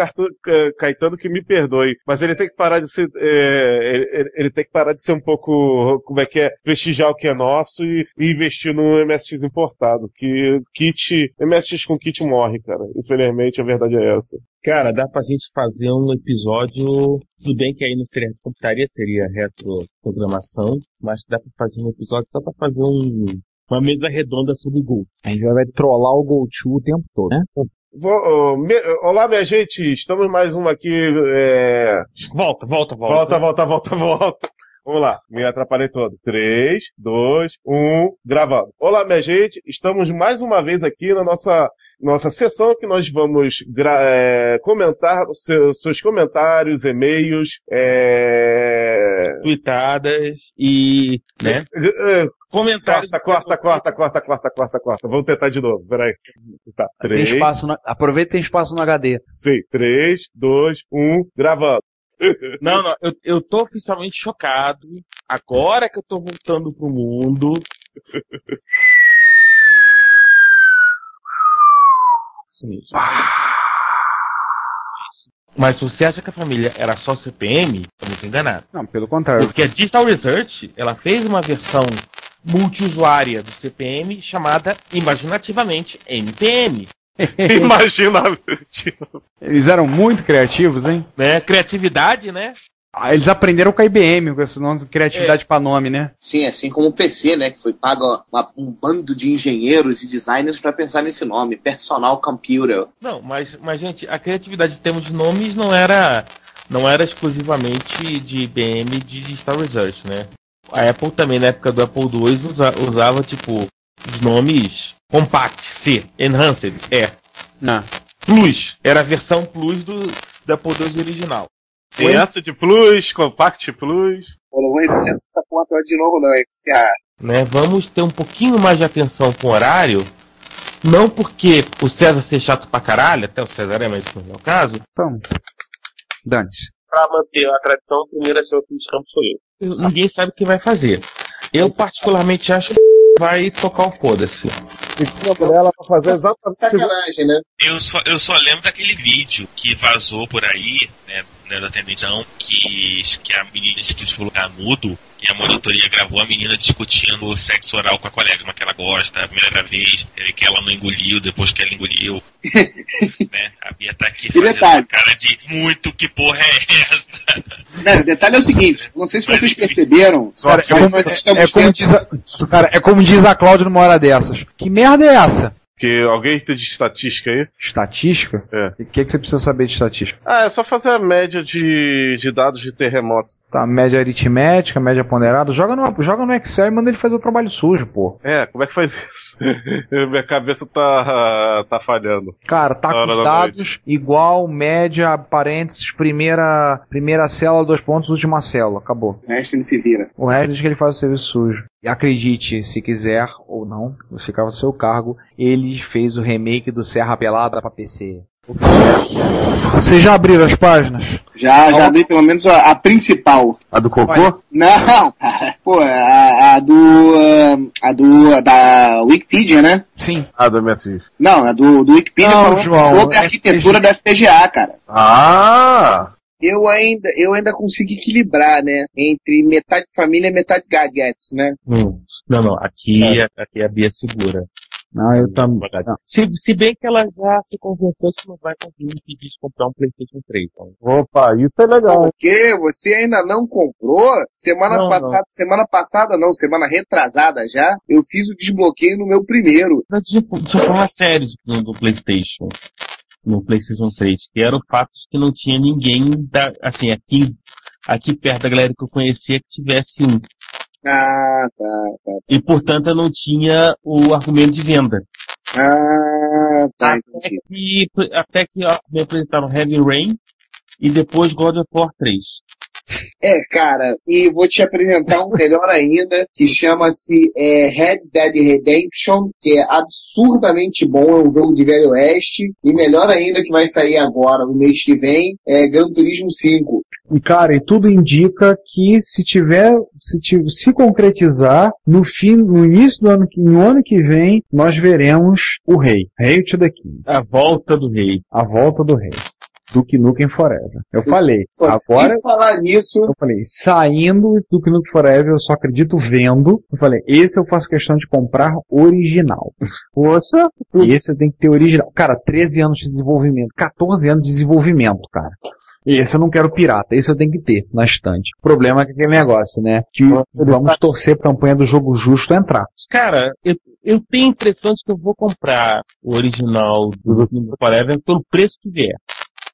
Caetano que me perdoe, mas ele tem que parar de ser, ele, ele- ele tem que parar de ser um pouco, como é que é, prestigiar o que é nosso e, e investir no MSX importado, que kit, MSX com kit morre, cara. Infelizmente a verdade é essa. Cara, dá pra gente fazer um episódio. Tudo bem que aí não seria computaria, seria retroprogramação, mas dá pra fazer um episódio só pra fazer um, uma mesa redonda sobre Gol. A gente vai trollar o GoTo o tempo todo, né? Vou- oh, me- olá, minha gente, estamos mais uma aqui, é... Volta, volta, volta. Volta, volta, volta, volta. Vamos lá, me atrapalhei todo. 3, 2, 1, gravando. Olá, minha gente, estamos mais uma vez aqui na nossa, nossa sessão que nós vamos é, comentar seu- seus comentários, e-mails, é... Tweetadas e, né? Comentários. Corta, corta, corta, corta, corta, corta, corta. Vamos tentar de novo, peraí. Tá, Tem 3, espaço no- aproveita que tem espaço no HD. sim, 3, 2, 1, gravando. Não, não, eu, eu tô oficialmente chocado. Agora que eu tô voltando pro mundo. Isso mesmo. Mas se você acha que a família era só CPM, tá muito enganado. Não, pelo contrário. Porque a Digital Research, ela fez uma versão multiusuária do CPM chamada, imaginativamente, NPM. Imagina. Eles eram muito criativos, hein? Né? Criatividade, né? Ah, Eles aprenderam com a IBM, com esse nome de criatividade pra nome, né? Sim, assim como o PC, né, que foi pago uma- um bando de engenheiros e designers para pensar nesse nome, Personal Computer. Não, mas, mas gente, a criatividade em termos de nomes não era, não era exclusivamente de IBM e de Digital Research, né? A Apple também, na época do Apple II, usa- usava, tipo, os nomes Compact, C, Enhanced, E. Não. Plus, era a versão Plus do, Apple II original. Enhanced Plus, Compact Plus. Eu não vou repetir essa porra toda de novo, não, ah, né? Vamos ter um pouquinho mais de atenção com o horário. Não porque o César ser chato pra caralho, até o César é, mas isso não é o caso. Então, dane-se. Pra manter a tradição, o primeiro a ser o fim de campo sou eu. Ninguém sabe o que vai fazer. Eu particularmente acho que vai tocar o foda-se. E ela pra fazer exatamente sacanagem, né? Eu só, eu só lembro daquele vídeo que vazou por aí, né, né da televisão, que, que a menina esqueceu de lugar mudo, e a monitoria gravou a menina discutindo o sexo oral com a colega, mas que ela gosta, a primeira vez, que ela não engoliu, depois que ela engoliu. né? A Bia tá aqui fazendo detalhe. uma cara de muito que porra é essa? Não, o detalhe é o seguinte, não sei se vocês perceberam, Cara, é mas como, nós estamos é como diz a, cara, é como diz a Cláudia numa hora dessas. Que merda é essa? Que alguém tem de estatística aí? Estatística? É. O que, que você precisa saber de estatística? Ah, é só fazer a média de, de dados de terremoto. Tá, média aritmética, média ponderada. Joga no, joga no Excel e manda ele fazer o trabalho sujo, pô. É, como é que faz isso? Minha cabeça tá, tá falhando. Cara, tá com os da dados igual, média, parênteses, primeira, primeira célula, dois pontos, última célula. Acabou. O resto ele se vira. O resto diz que ele faz o serviço sujo. E acredite, se quiser ou não, você ficava ao seu cargo, ele fez o remake do Serra Pelada pra PC. Vocês já abriram as páginas? Já, já abri pelo menos a, a principal. A do cocô? Olha. Não, cara. Pô, a, a do. ah, A do. Da Wikipedia, né? Sim. Ah, do MSX. Não, a do, do Wikipedia Não, falando João, sobre a é arquitetura da FPGA, cara. Ah! Eu ainda, eu ainda consigo equilibrar, né? Entre metade família e metade gadgets, né? Não, não, não. Aqui, aqui a Bia segura. Não, eu também. Se, se bem que ela já se convenceu que não vai conseguir impedir de comprar um PlayStation 3. Então. Opa, isso é legal. Porque você ainda não comprou? Semana Não, passada, semana passada não, semana retrasada já, eu fiz o desbloqueio no meu primeiro. De, de falar sério no, no PlayStation. No PlayStation 3. Que era o fato de que não tinha ninguém da, assim, aqui, aqui perto da galera que eu conhecia que tivesse um. Ah, tá, tá. E portanto eu não tinha o argumento de venda. Ah, tá, Até entendi. que, até que ó, me apresentaram Heavy Rain e depois God of War 3. É, cara, e vou te apresentar um melhor ainda, que chama-se é, Red Dead Redemption, que é absurdamente bom, é um jogo de Velho Oeste, e melhor ainda que vai sair agora, no mês que vem, é Gran Turismo 5. E cara, e tudo indica que se tiver, se, se concretizar, no fim, no início do ano que, no ano que vem, nós veremos o rei. Rei to the King. A volta do rei. A volta do rei. Duke Nukem Forever. Eu falei. Só Agora, falar nisso, eu falei, saindo do Duke Nukem Forever, eu só acredito vendo. Eu falei, esse eu faço questão de comprar original. Poxa, Esse tem que ter original. Cara, 13 anos de desenvolvimento, 14 anos de desenvolvimento, cara. Esse eu não quero pirata, esse eu tenho que ter na estante. O problema é que aquele negócio, né? Que vamos torcer pra campanha do jogo justo entrar. Cara, eu, eu tenho a impressão de que eu vou comprar o original do Nintendo Forever pelo preço que vier.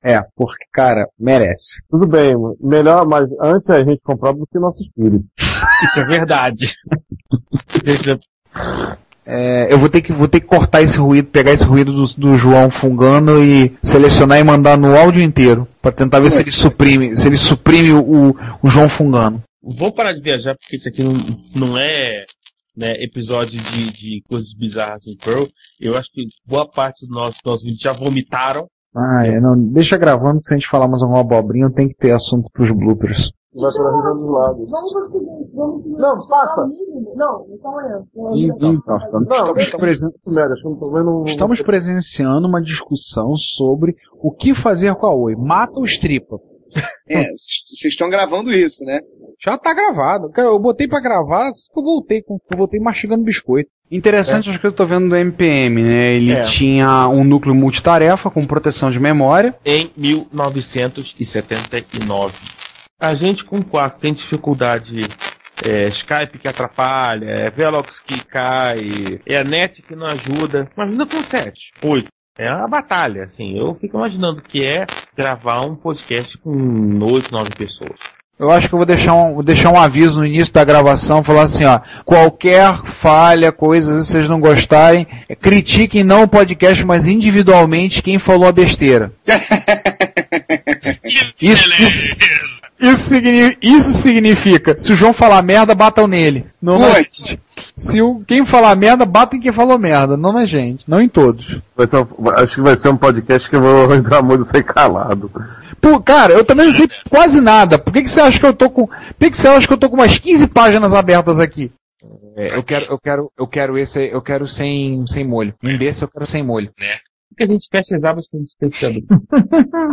É, porque, cara, merece. tudo bem, melhor, mas antes a gente comprar do que nossos filhos. Isso é verdade. É, eu vou ter que vou ter que cortar esse ruído, pegar esse ruído do, do João fungando e selecionar e mandar no áudio inteiro Pra tentar ver se ele suprime, se ele suprime o, o, João fungando. Vou parar de viajar porque isso aqui não, não é né, episódio de, de coisas bizarras em Pearl. Eu acho que boa parte dos nossos, nossos vídeos já vomitaram. Ah, é, não, deixa gravando que se a gente falar mais alguma abobrinha, tem que ter assunto pros bloopers. Vai pra região dos lados. Vamos pro seguinte, vamos Não, passa. Não, nossa, Não, estamos, presen- estamos presenciando uma discussão sobre o que fazer com a Oi. Mata ou estripa? é, vocês estão gravando isso, né? Já tá gravado. Cara, eu botei pra gravar, eu voltei, eu voltei mastigando biscoito. Interessante as que eu tô vendo do MPM, né? Ele É. tinha um núcleo multitarefa com proteção de memória. Em 1979. A gente com 4 tem dificuldade. É, Skype que atrapalha, é Velox que cai, é a net que não ajuda. Imagina com 7, 8. É uma batalha, assim. Eu fico imaginando que é gravar um podcast com 8, 9 pessoas. Eu acho que eu vou deixar um, vou deixar um aviso no início da gravação, falar assim, ó, qualquer falha, coisas que vocês não gostarem, critiquem não o podcast, mas individualmente quem falou a besteira. Que Isso- beleza! Isso, signi- isso significa, se o João falar merda, batam nele. Não na gente. Se o, quem falar merda, batem quem falou merda, não na gente, não em todos. Vai ser um- acho que vai ser um podcast que eu vou entrar muito sem calado. Pô, cara, eu também não sei quase nada. Por que, que você acha que eu tô com. Por que, que você acha que eu tô com umas 15 páginas abertas aqui? É, eu quero, eu quero, eu quero esse, eu quero sem, sem molho. Um desse eu quero sem molho. Porque a gente fecha as abas com os pescadores,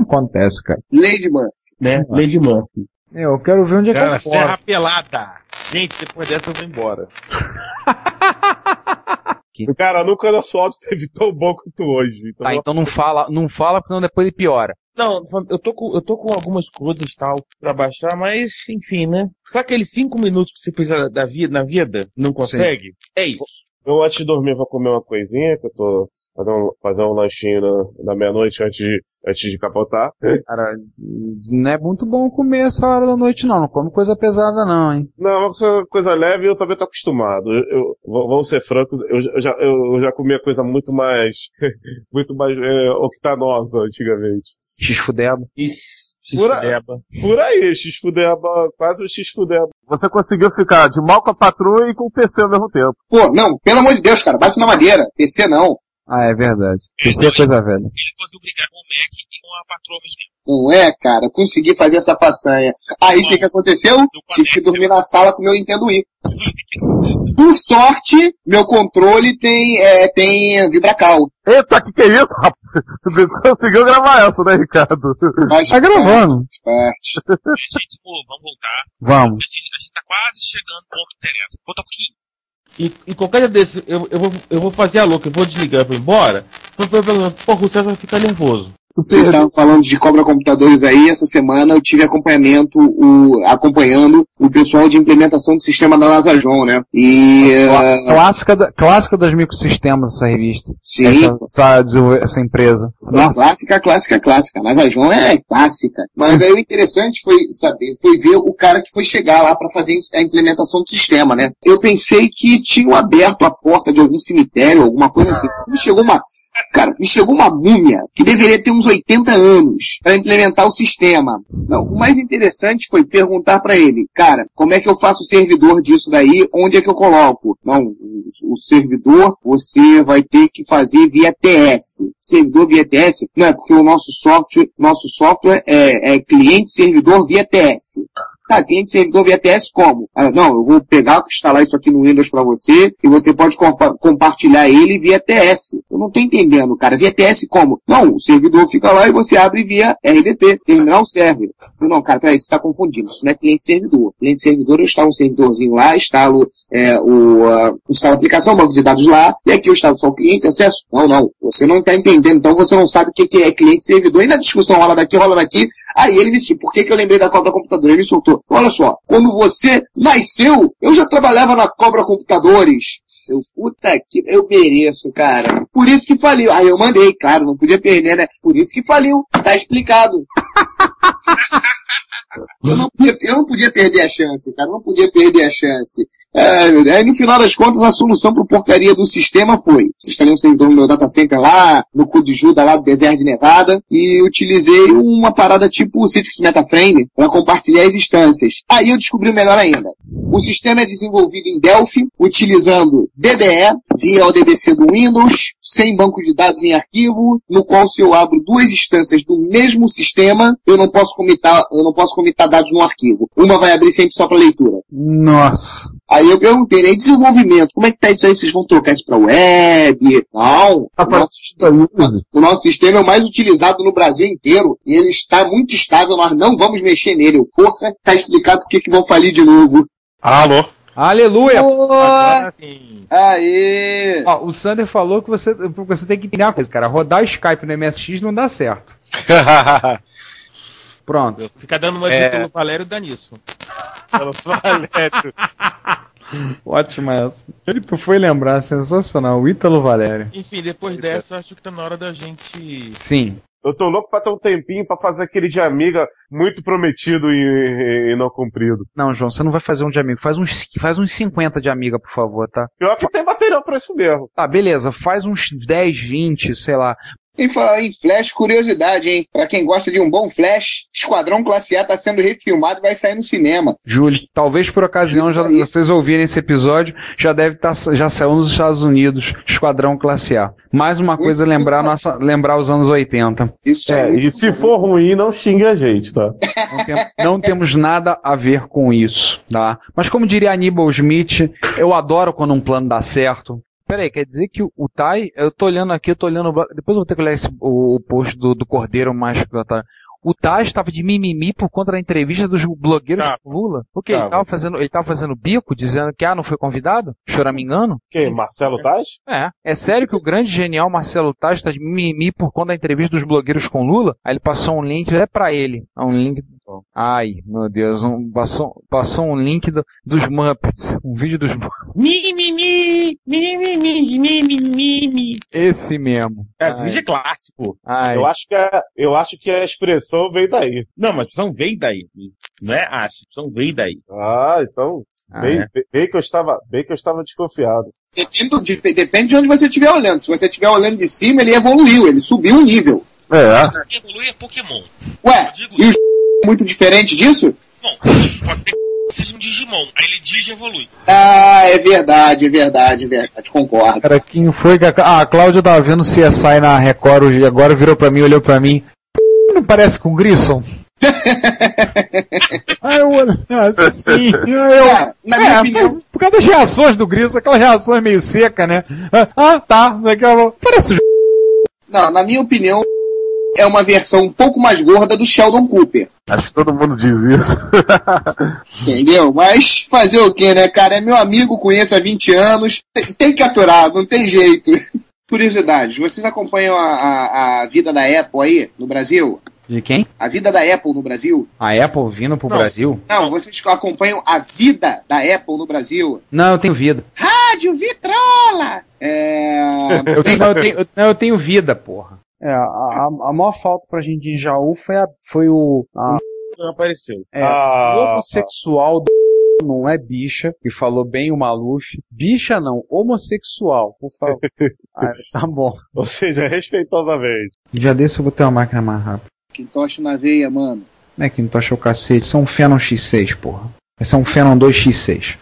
Acontece, cara. Lady Murphy. né? Lady Murphy. É, Eu quero ver onde é que Cara, eu serra pelada. Gente, depois dessa eu vou embora. Cara, nunca nosso áudio teve tão bom quanto hoje. Então Tá, então não fala, não fala, porque senão depois ele piora. Não, eu tô com, eu tô com algumas coisas tal pra baixar, mas enfim, né? Sabe aqueles cinco minutos que você precisa da vida, na vida? Não consegue? É isso. Eu antes de dormir vou comer uma coisinha, que eu tô fazendo fazer um lanchinho na, na meia-noite antes de, antes de capotar. Cara, não é muito bom comer essa hora da noite não, não come coisa pesada não, hein. Não, essa coisa leve eu também tô acostumado. Eu, eu- vamos ser francos, eu, já- eu já, eu, eu já comia coisa muito mais, muito mais é, octanosa antigamente. X-fudeba. Isso, Por, a- por aí, X-fudeba, quase o X-fudeba. Você conseguiu ficar de mal com a patroa e com o PC ao mesmo tempo. Pô, não, pelo amor de Deus, cara, bate na madeira. PC não. Ah, é verdade. Isso é coisa velha. Não é, cara, eu consegui fazer essa façanha. Aí o que que aconteceu? Tive que dormir na sala com meu Nintendo Wii. Por sorte, meu controle tem, é, tem vibracal. Eita, que que é isso, rapaz? Tu conseguiu gravar essa, né, Ricardo? Tá gravando. Gente, pô, vamos voltar. Vamos. A gente, a gente tá quase chegando no ponto que interessa. Falta um pouquinho. E, e qualquer dia desse, eu, eu, vou, eu vou fazer a louca, eu vou desligar e vou embora. Porra, o César vai ficar nervoso. Vocês estavam falando de cobra computadores aí, essa semana eu tive acompanhamento, o, acompanhando o pessoal de implementação do sistema da NasaJon, né? E, eh, Clássica, da- clássica das microsistemas essa revista. Sim. Essa, essa, essa empresa. Não, clássica, clássica, clássica. A NasaJon é clássica. Mas aí o interessante foi saber, foi ver o cara que foi chegar lá para fazer a implementação do sistema, né? Eu pensei que tinham aberto a porta de algum cemitério, alguma coisa assim. Me chegou uma, cara, me chegou uma múmia que deveria ter uns 80 anos para implementar o sistema. Não, o mais interessante foi perguntar para ele, cara, como é que eu faço o servidor disso daí? Onde é que eu coloco? Não, o, servidor você vai ter que fazer via TS. Servidor via TS? Não, é porque o nosso software, nosso software é, é cliente servidor via TS. Cliente servidor TS como? Ah, não, eu vou pegar, instalar isso aqui no Windows para você e você pode compa- compartilhar ele via TS. Eu não tô entendendo, cara. Via TS como? Não, o servidor fica lá e você abre via RDP, terminal server. Eu, Não, cara, peraí, você está confundindo. Isso não é cliente servidor. Cliente servidor, eu instalo um servidorzinho lá, instalo é, o, ah, instalo a aplicação, banco de dados lá, e aqui eu instalo só o cliente, acesso. Não, não, você não está entendendo, então você não sabe o que, que é cliente servidor. E na discussão rola daqui, rola daqui, aí ele me disse, por que, que eu lembrei da cobra computador? Ele me soltou. Olha só, quando você nasceu, eu já trabalhava na cobra computadores. Eu, puta que, eu mereço, cara. Por isso que faliu. Aí eu mandei, claro, não podia perder, né? Por isso que faliu. Tá explicado. Eu não, podia, eu não podia perder a chance, cara. Não podia perder a chance. É, aí no final das contas, a solução pro porcaria do sistema foi: instalei um servidor no meu data center lá, no cu de Juda, lá do deserto de Nevada, e utilizei uma parada tipo o Citrix Metaframe para compartilhar as instâncias. Aí eu descobri melhor ainda. O sistema é desenvolvido em Delphi, utilizando DBE via ODBC do Windows, sem banco de dados em arquivo, no qual se eu abro duas instâncias do mesmo sistema, eu não posso comitar, eu não posso comitar dados no arquivo. Uma vai abrir sempre só para leitura. Nossa. Aí eu perguntei, né, desenvolvimento, como é que tá isso aí? Vocês vão trocar isso para web? Não. O nosso, sistema, o nosso sistema é o mais utilizado no Brasil inteiro e ele está muito estável, nós não vamos mexer nele. O porra tá explicado por que que vão falir de novo. Alô? Aleluia! Agora Aê! Ó, o Sander falou que você, você tem que entender uma coisa, cara. Rodar o Skype no MSX não dá certo. Pronto. Fica dando uma É. dica pelo Valério dá nisso. Valério. Ótima essa. Ele tu foi lembrar, sensacional. O Ítalo Valério. Enfim, depois dessa, eu acho que tá na hora da gente. Sim. Eu tô louco pra ter um tempinho pra fazer aquele de amiga muito prometido e, e não cumprido. Não, João, você não vai fazer um de amigo. Faz uns, faz uns 50 de amiga, por favor, tá? Pior que tem material pra isso mesmo. Tá, beleza. Faz uns 10, 20, sei lá. Em falar em Flash, curiosidade, hein? Pra quem gosta de um bom Flash, Esquadrão Classe A tá sendo refilmado e vai sair no cinema. Júlio, talvez por ocasião já, vocês ouvirem esse episódio, já deve estar, já saiu nos Estados Unidos, Esquadrão Classe A. Mais uma coisa, lembrar, nossa, lembrar os anos 80. Isso É, e se for ruim, não xingue a gente, tá? Não, tem- não temos nada a ver com isso, tá? Mas como diria Aníbal Smith, eu adoro quando um plano dá certo. Peraí, quer dizer que o, o Tai, eu tô olhando aqui, eu tô olhando, depois eu vou ter que olhar esse- o, o post do, do Cordeiro mais. Tá? O Taj estava de mimimi por conta da entrevista dos blogueiros com Lula. O que? Ele Tava. estava fazendo, ele tava fazendo bico, dizendo que ah, não foi convidado? Choramingando? Quem? Marcelo Taz? É. É sério que o grande genial Marcelo Taj está de mimimi por conta da entrevista dos blogueiros com Lula? Aí ele passou um link, é pra ele. É Um link. Ai, meu Deus, um- passou, passou um link do- dos Muppets. Um vídeo dos Muppets. Esse mesmo. Esse Ai. vídeo é clássico. Ai. Eu acho, que a, eu acho que a expressão veio daí. Não, mas a expressão veio daí. Não é acha, a expressão veio daí. Ah, então. Ah, bem, é. bem- que eu estava, bem que eu estava desconfiado. Depende, de, depende de onde você estiver olhando. Se você estiver olhando de cima, ele evoluiu, ele subiu um nível. É. Quem evolui é Pokémon. Ué, e os muito diferente disso? Bom, pode ter que seja um Digimon. Aí ele digi evolui. Ah, é verdade, é verdade, é verdade, concordo. Cara, quem foi que a, ah, a Cláudia tava vendo CSI na Record hoje, e agora virou pra mim, olhou pra mim. Não parece com o Grissom? Aí eu olho, assim, eu, Cara, na minha é, opinião- por- causa das reações do Grissom, aquelas reações meio seca, né? Ah, Ah, tá, daqui a pouco, parece o Não, na minha opinião, é uma versão um pouco mais gorda do Sheldon Cooper. Acho que todo mundo diz isso. Entendeu? Mas fazer o que, né, cara? É meu amigo, conheço há 20 anos. Tem, tem que aturar, não tem jeito. Curiosidade, vocês acompanham a, a, a vida da Apple aí, no Brasil? De quem? A vida da Apple no Brasil? A Apple vindo pro Não. Brasil? Não, vocês acompanham a vida da Apple no Brasil? Não, eu tenho vida. Rádio Vitrola! É... Eu tenho, não, eu tenho, eu- não, eu tenho vida, porra. É, a, a, maior falta pra gente em Jaú foi, a, foi o. a- Não apareceu. é, Ah. o homossexual do não é bicha, que falou bem o Maluf. Bicha não, homossexual, por favor. Ah, tá bom. Ou seja, respeitosamente. Já desse eu vou ter uma máquina mais rápida. Que tocha na veia, mano. Não é que não tocha o cacete, isso é um Phenom X6, porra. Esse é um Phenom 2X6.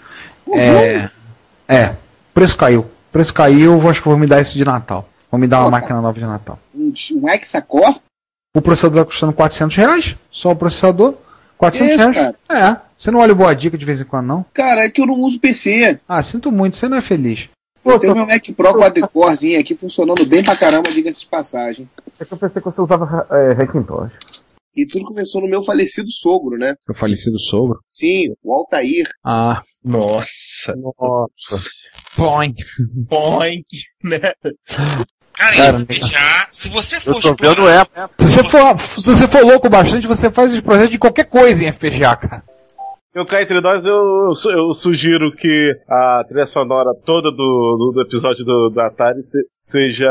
É. É. Preço caiu. Preço caiu, eu acho que eu vou me dar isso de Natal. Vou me dar uma Pô, máquina nova de Natal. Um, um Hexacore? O processador tá custando 400 reais. Só o processador. 400 Isso, reais. É. Você não olha o boa dica de vez em quando, não? Cara, é que eu não uso PC. Ah, sinto muito, você não é feliz. Eu tenho meu Mac Pro quadricorezinho aqui funcionando bem pra caramba, diga-se de passagem. É que eu pensei que você usava é, Hackintosh. E tudo começou no meu falecido sogro, né? Seu falecido sogro? Sim, o Altair. Ah. Nossa. Nossa. Point. Point, né? Cara, Cara, já, se você for Eu tô vendo explorar, é. Se você, for, se você for louco bastante, você faz os projetos de qualquer coisa em FPGA, cara. Eu cá entre nós, eu, eu su- eu sugiro que a trilha sonora toda do, do, do episódio do, da Atari se- seja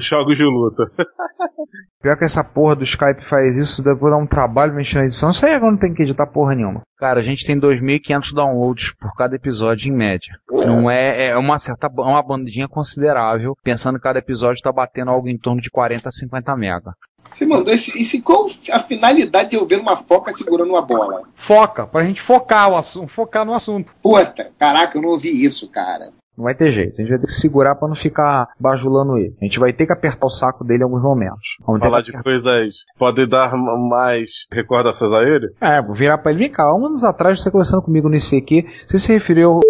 jogos de luta. Pior que essa porra do Skype faz isso, depois dá um trabalho mexendo na edição. Isso aí agora não tem que editar porra nenhuma. Cara, a gente tem 2.500 downloads por cada episódio em média. Não é, é uma certa, uma bandinha considerável, pensando que cada episódio tá batendo algo em torno de 40 a 50 mega. Você mandou esse. esse qual a finalidade de eu ver uma foca segurando uma bola? Foca, pra gente focar o assunto, focar no assunto. Puta, caraca, eu não ouvi isso, cara. Não vai ter jeito, a gente vai ter que segurar pra não ficar bajulando ele. A gente vai ter que apertar o saco dele em alguns momentos. Vamos ter Falar que de coisas que podem dar mais recordações a ele. É, vou virar pra ele, vem cá, um anos atrás você conversando comigo no ICQ, você se referiu ao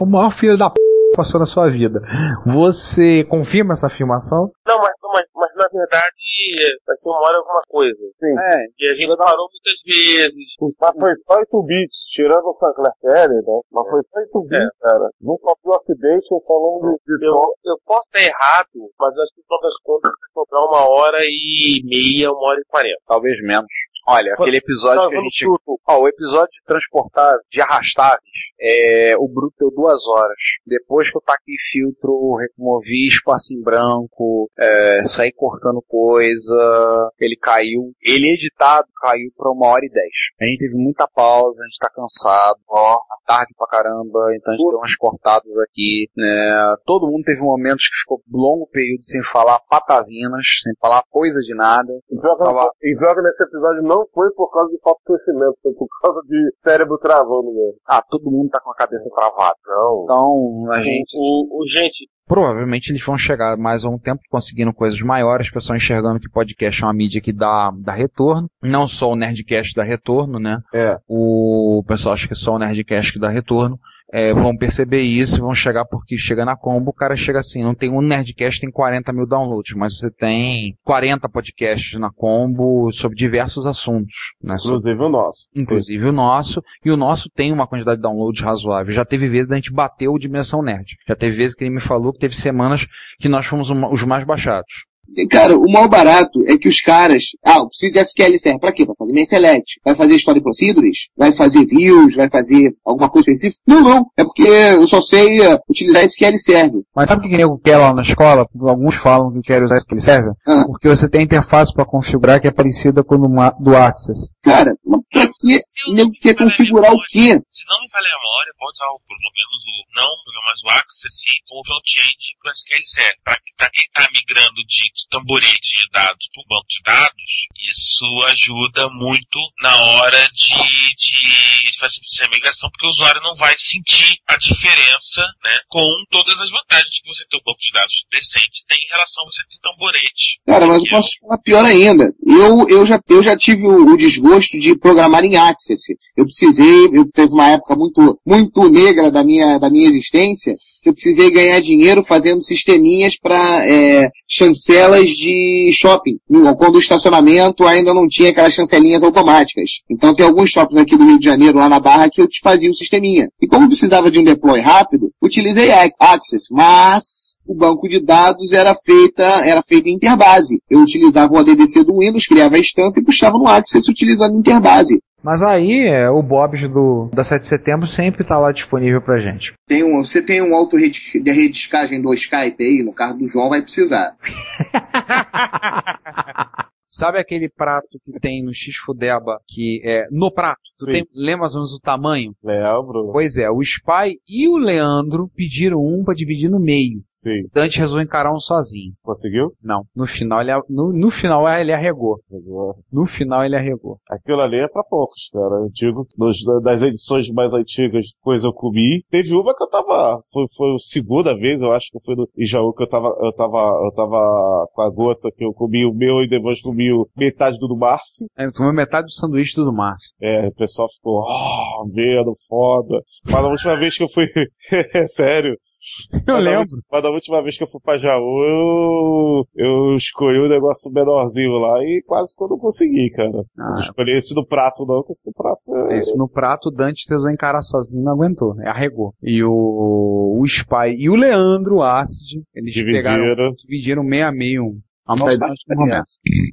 o maior filho da p que passou na sua vida. Você confirma essa afirmação? Não, mas, mas, mas na verdade é, vai ser uma hora alguma coisa. Sim. É. E a gente parou muitas vezes. Mas foi só 8 bits, tirando o Sinclair, né? Mas foi só 8 bits, cara. Nunca vi um acidente falando de, de Eu, eu posso estar errado, mas acho que no final das contas vai sobrar uma hora e meia, uma hora e quarenta. Talvez menos. Olha, aquele episódio que a gente. Ó, o episódio de transportar, de arrastáveis, é, o bruto deu duas horas. Depois que eu taquei filtro, removi espaço em branco, é, saí cortando coisa, ele caiu. Ele editado caiu pra uma hora e dez. A gente teve muita pausa, a gente tá cansado, ó, tarde pra caramba, então a gente deu umas cortadas aqui, né? Todo mundo teve momentos que ficou longo período sem falar patavinas, sem falar coisa de nada. E pior que- Tava- E pior que nesse episódio não foi por causa de falta de conhecimento, foi por causa de cérebro travando mesmo. Ah, todo mundo tá com a cabeça travada. Não. Então, a gente. O, o, gente, Provavelmente eles vão chegar mais a um tempo conseguindo coisas maiores, pessoal enxergando que podcast é uma mídia que dá, dá retorno. Não só o Nerdcast dá retorno, né? É. O pessoal acha que só o Nerdcast que dá retorno. É, vão perceber isso e vão chegar porque chega na combo, o cara chega assim, não tem um Nerdcast tem 40 mil downloads, mas você tem 40 podcasts na combo sobre diversos assuntos. Né? Inclusive o nosso. Inclusive o nosso, e o nosso tem uma quantidade de downloads razoável. Já teve vezes da gente bater o Dimensão Nerd. Já teve vezes que ele me falou que teve semanas que nós fomos uma- os mais baixados. E, Cara, o mal barato é que os caras. Ah, o de SQL serve pra quê? Pra fazer main select. Vai fazer história procedures? Vai fazer views? Vai fazer alguma coisa específica? Não, não. É porque eu só sei eh, utilizar SQL serve. Mas sabe o que o nego quer lá na escola? Alguns falam que querem usar SQL Server. Porque você tem a interface para configurar que é parecida com a do Access. Cara, pra o nego quer configurar o quê? Se não me falha a memória, pode usar o- pelo menos o não, mas o Access sim, como front-end para SQL Server. Para quem está migrando de, de tamborete de dados para o banco de dados, isso ajuda muito na hora de, de fazer essa migração, porque o usuário não vai sentir a diferença né, com todas as vantagens que você ter um banco de dados decente tem em relação a você ter tamborete. Cara, mas eu posso falar pior ainda. Eu, eu, já, eu já tive o, o desgosto de programar em Access. Eu precisei, eu teve uma época muito, muito negra da minha, da minha existência, que eu precisei ganhar dinheiro fazendo sisteminhas para chancelas de shopping. Quando o estacionamento ainda não tinha aquelas chancelinhas automáticas. Então tem alguns shoppings aqui do Rio de Janeiro, lá na Barra, que eu te fazia o sisteminha. E como precisava de um deploy rápido, utilizei Ac- Access, mas o banco de dados era feita, era feito em Interbase. Eu utilizava o ADBC do Windows, criava a instância e puxava no Access utilizando Interbase. Mas aí, é, o Bobs do, da 7 de setembro sempre está lá disponível pra gente. Tem um, você tem um auto de rediscagem do Skype aí, no carro do João vai precisar. Sabe aquele prato que tem no X-Fudeba, que é no prato? Tu tem, lembra mais ou menos o tamanho? Lembro. Pois é, o Spy e o Leandro pediram um pra dividir no meio. Sim. Dante resolveu encarar um sozinho. Conseguiu? Não. No final ele, no, no final ele arregou. No final ele arregou. Aquilo ali é pra poucos, cara. Eu digo, dos, das edições mais antigas, coisa eu comi. Teve uma que eu tava, foi, foi a segunda vez, eu acho que foi no Ijaú que eu tava, eu tava, eu tava com a gota que eu comi o meu e depois comi metade do do Márcio. É, eu tomei metade do sanduíche do Márcio. É, o pessoal ficou, oh, vendo, foda. Mas a última vez que eu fui, é sério. Eu mas lembro. Da, última- mas da última vez que eu fui pra Jaú, eu, eu escolhi um negócio menorzinho lá e quase que eu não consegui, cara. Ah. Eu escolhi esse do prato não, que esse do prato é... Esse no prato, o Dante resolveu encarar sozinho não aguentou, né? Arregou. E o, o Spy e o Leandro Acid, eles Dividiram. pegaram, dividiram meio a meio. A momento.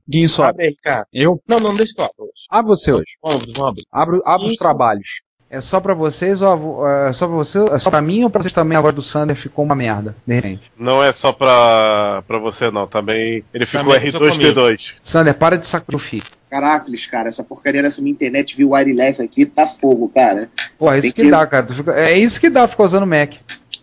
Guinho sobe. Abre aí, cara. Eu? Não, não, deixa eu abrir. Abre você hoje. Vamos, vamos abrir. Abre, abre os trabalhos. É só pra vocês ou é só pra você, é só pra mim ou pra vocês também a voz do Sander ficou uma merda, de repente? Não é só pra, pra você não, também ele ficou Também ficou R2D2. Sander, para de saco do fio. Caracoles, cara, essa porcaria dessa minha internet via wireless aqui tá fogo, cara. Pô, é isso Tem que, dá, cara. Fica- é isso que dá ficar usando Mac.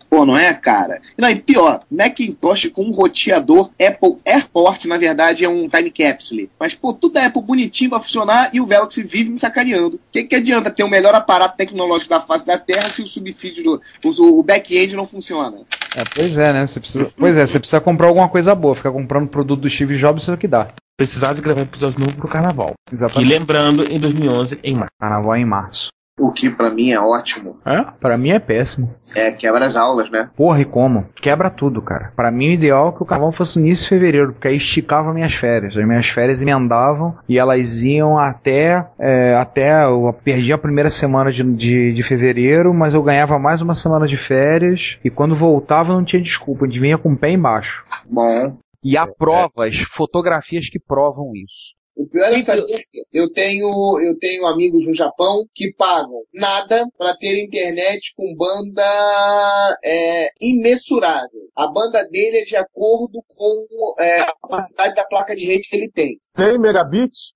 Pô, não é, cara? Não, e pior, Macintosh com um roteador Apple Airport, na verdade, é um time capsule. Mas, pô, tudo da Apple bonitinho pra funcionar e o Velox vive me sacaneando. O que, que adianta ter o melhor aparato tecnológico da face da Terra se o subsídio do. O, o back-end não funciona? É, pois é, né? Você precisa, pois é, você precisa comprar alguma coisa boa. Ficar comprando produto do Steve Jobs, é o que dá. Precisava de gravar um episódio novo pro carnaval. Exatamente. E lembrando, em 2011, em março. Carnaval é em março. O que pra mim é ótimo. É? Pra mim é péssimo. É, quebra as aulas, né? Porra, e como? Quebra tudo, cara. Pra mim o ideal é que o carnaval fosse no início de fevereiro, porque aí esticava minhas férias. As minhas férias emendavam e elas iam até. é, até eu perdi a primeira semana de, de, de fevereiro, mas eu ganhava mais uma semana de férias. E quando voltava não tinha desculpa, a gente vinha com o pé embaixo. Bom. E há provas, fotografias que provam isso. O pior é saber que eu tenho, eu tenho amigos no Japão que pagam nada para ter internet com banda é, imensurável. A banda dele é de acordo com é, a capacidade da placa de rede que ele tem. 100 megabits?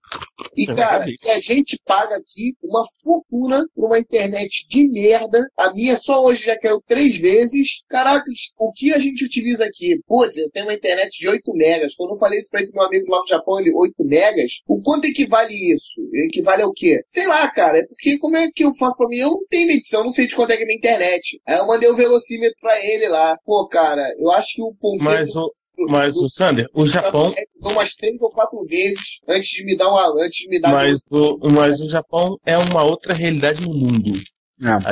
E, cara, e a gente paga aqui uma fortuna por uma internet de merda. A minha só hoje já caiu três vezes. Caracas, o que a gente utiliza aqui? Putz, eu tenho uma internet de 8 megas. Quando eu falei isso pra esse meu amigo lá no Japão, ele, 8 megas? O quanto equivale isso? Equivale ao quê? Sei lá, cara. É porque como é que eu faço pra mim? Eu não tenho medição, eu não sei de quanto é que é minha internet. Aí eu mandei o velocímetro pra ele lá. Pô, cara, eu acho que o ponteiro... Mas o, mas o Sander, o Japão, Dou umas três ou quatro vezes antes de me dar uma, antes de me dar mas o, mas o Japão é uma outra realidade no mundo.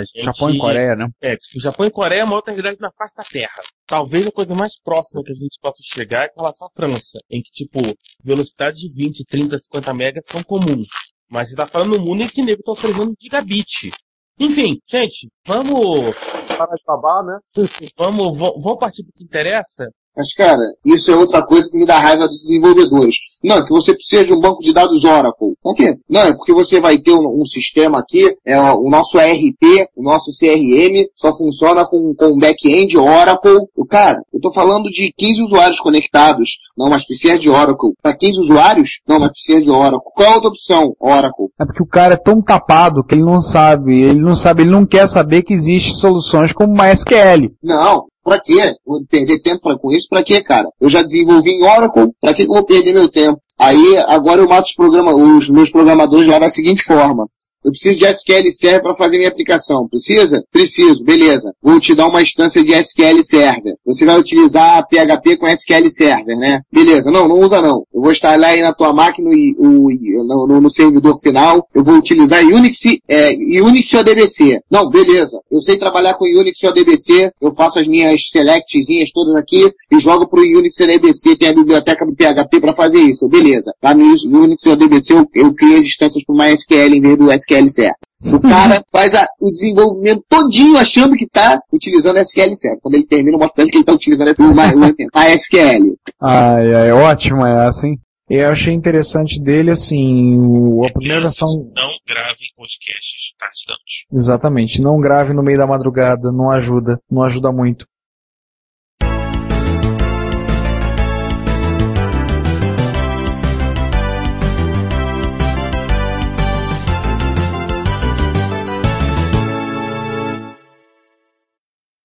Gente- Japão e Coreia, né? É, tipo, Japão e Coreia é uma outra realidade na face da Terra. Talvez a coisa mais próxima que a gente possa chegar é com relação à França, em que, tipo, velocidades de 20, 30, 50 megas são comuns. Mas você tá falando no mundo em que nego tá oferecendo gigabit. Enfim, gente, vamos. Parar de babar, né? Vamos, vamos, vamos partir do que interessa? Mas, cara, isso é outra coisa que me dá raiva dos desenvolvedores. Não, é que você precisa de um banco de dados Oracle. Por quê? Não, é porque você vai ter um, um sistema aqui, é o nosso ERP, o nosso CRM, só funciona com, com back-end Oracle. O cara, eu tô falando de 15 usuários conectados. Não, mas precisa de Oracle. Para 15 usuários? Não, mas precisa de Oracle. Qual é a outra opção? Oracle. É porque o cara é tão tapado que ele não sabe, ele não sabe, ele não quer saber que existem soluções como MySQL. Não, pra quê? Vou perder tempo pra, com isso? Pra quê, cara? Eu já desenvolvi em Oracle, pra que eu vou perder meu tempo? Aí, agora eu mato os, programa- os meus programadores lá da seguinte forma. Eu preciso de SQL Server para fazer minha aplicação. Precisa? Preciso. Beleza. Vou te dar uma instância de SQL Server. Você vai utilizar PHP com SQL Server, né? Beleza. Não, não usa não. Eu vou instalar aí na tua máquina o- no, no- no servidor final. Eu vou utilizar Unix, é, Unix ou DBC. Não, beleza. Eu sei trabalhar com Unix ou DBC. Eu faço as minhas selectzinhas todas aqui e jogo pro Unix ou DBC. Tem a biblioteca do PHP para fazer isso. Beleza. Lá no Unix ou DBC eu, eu crio as instâncias pro MySQL em vez do SQL Server. O cara faz a- o desenvolvimento todinho achando que tá utilizando SQL Server. Quando ele termina, eu mostro pra ele que ele tá utilizando My- o MySQL. Ai, ai, ótimo é assim. Eu achei interessante dele, assim, o, a primeira versão, Não gravem podcasts noite. exatamente, não grave no meio da madrugada, não ajuda, não ajuda muito.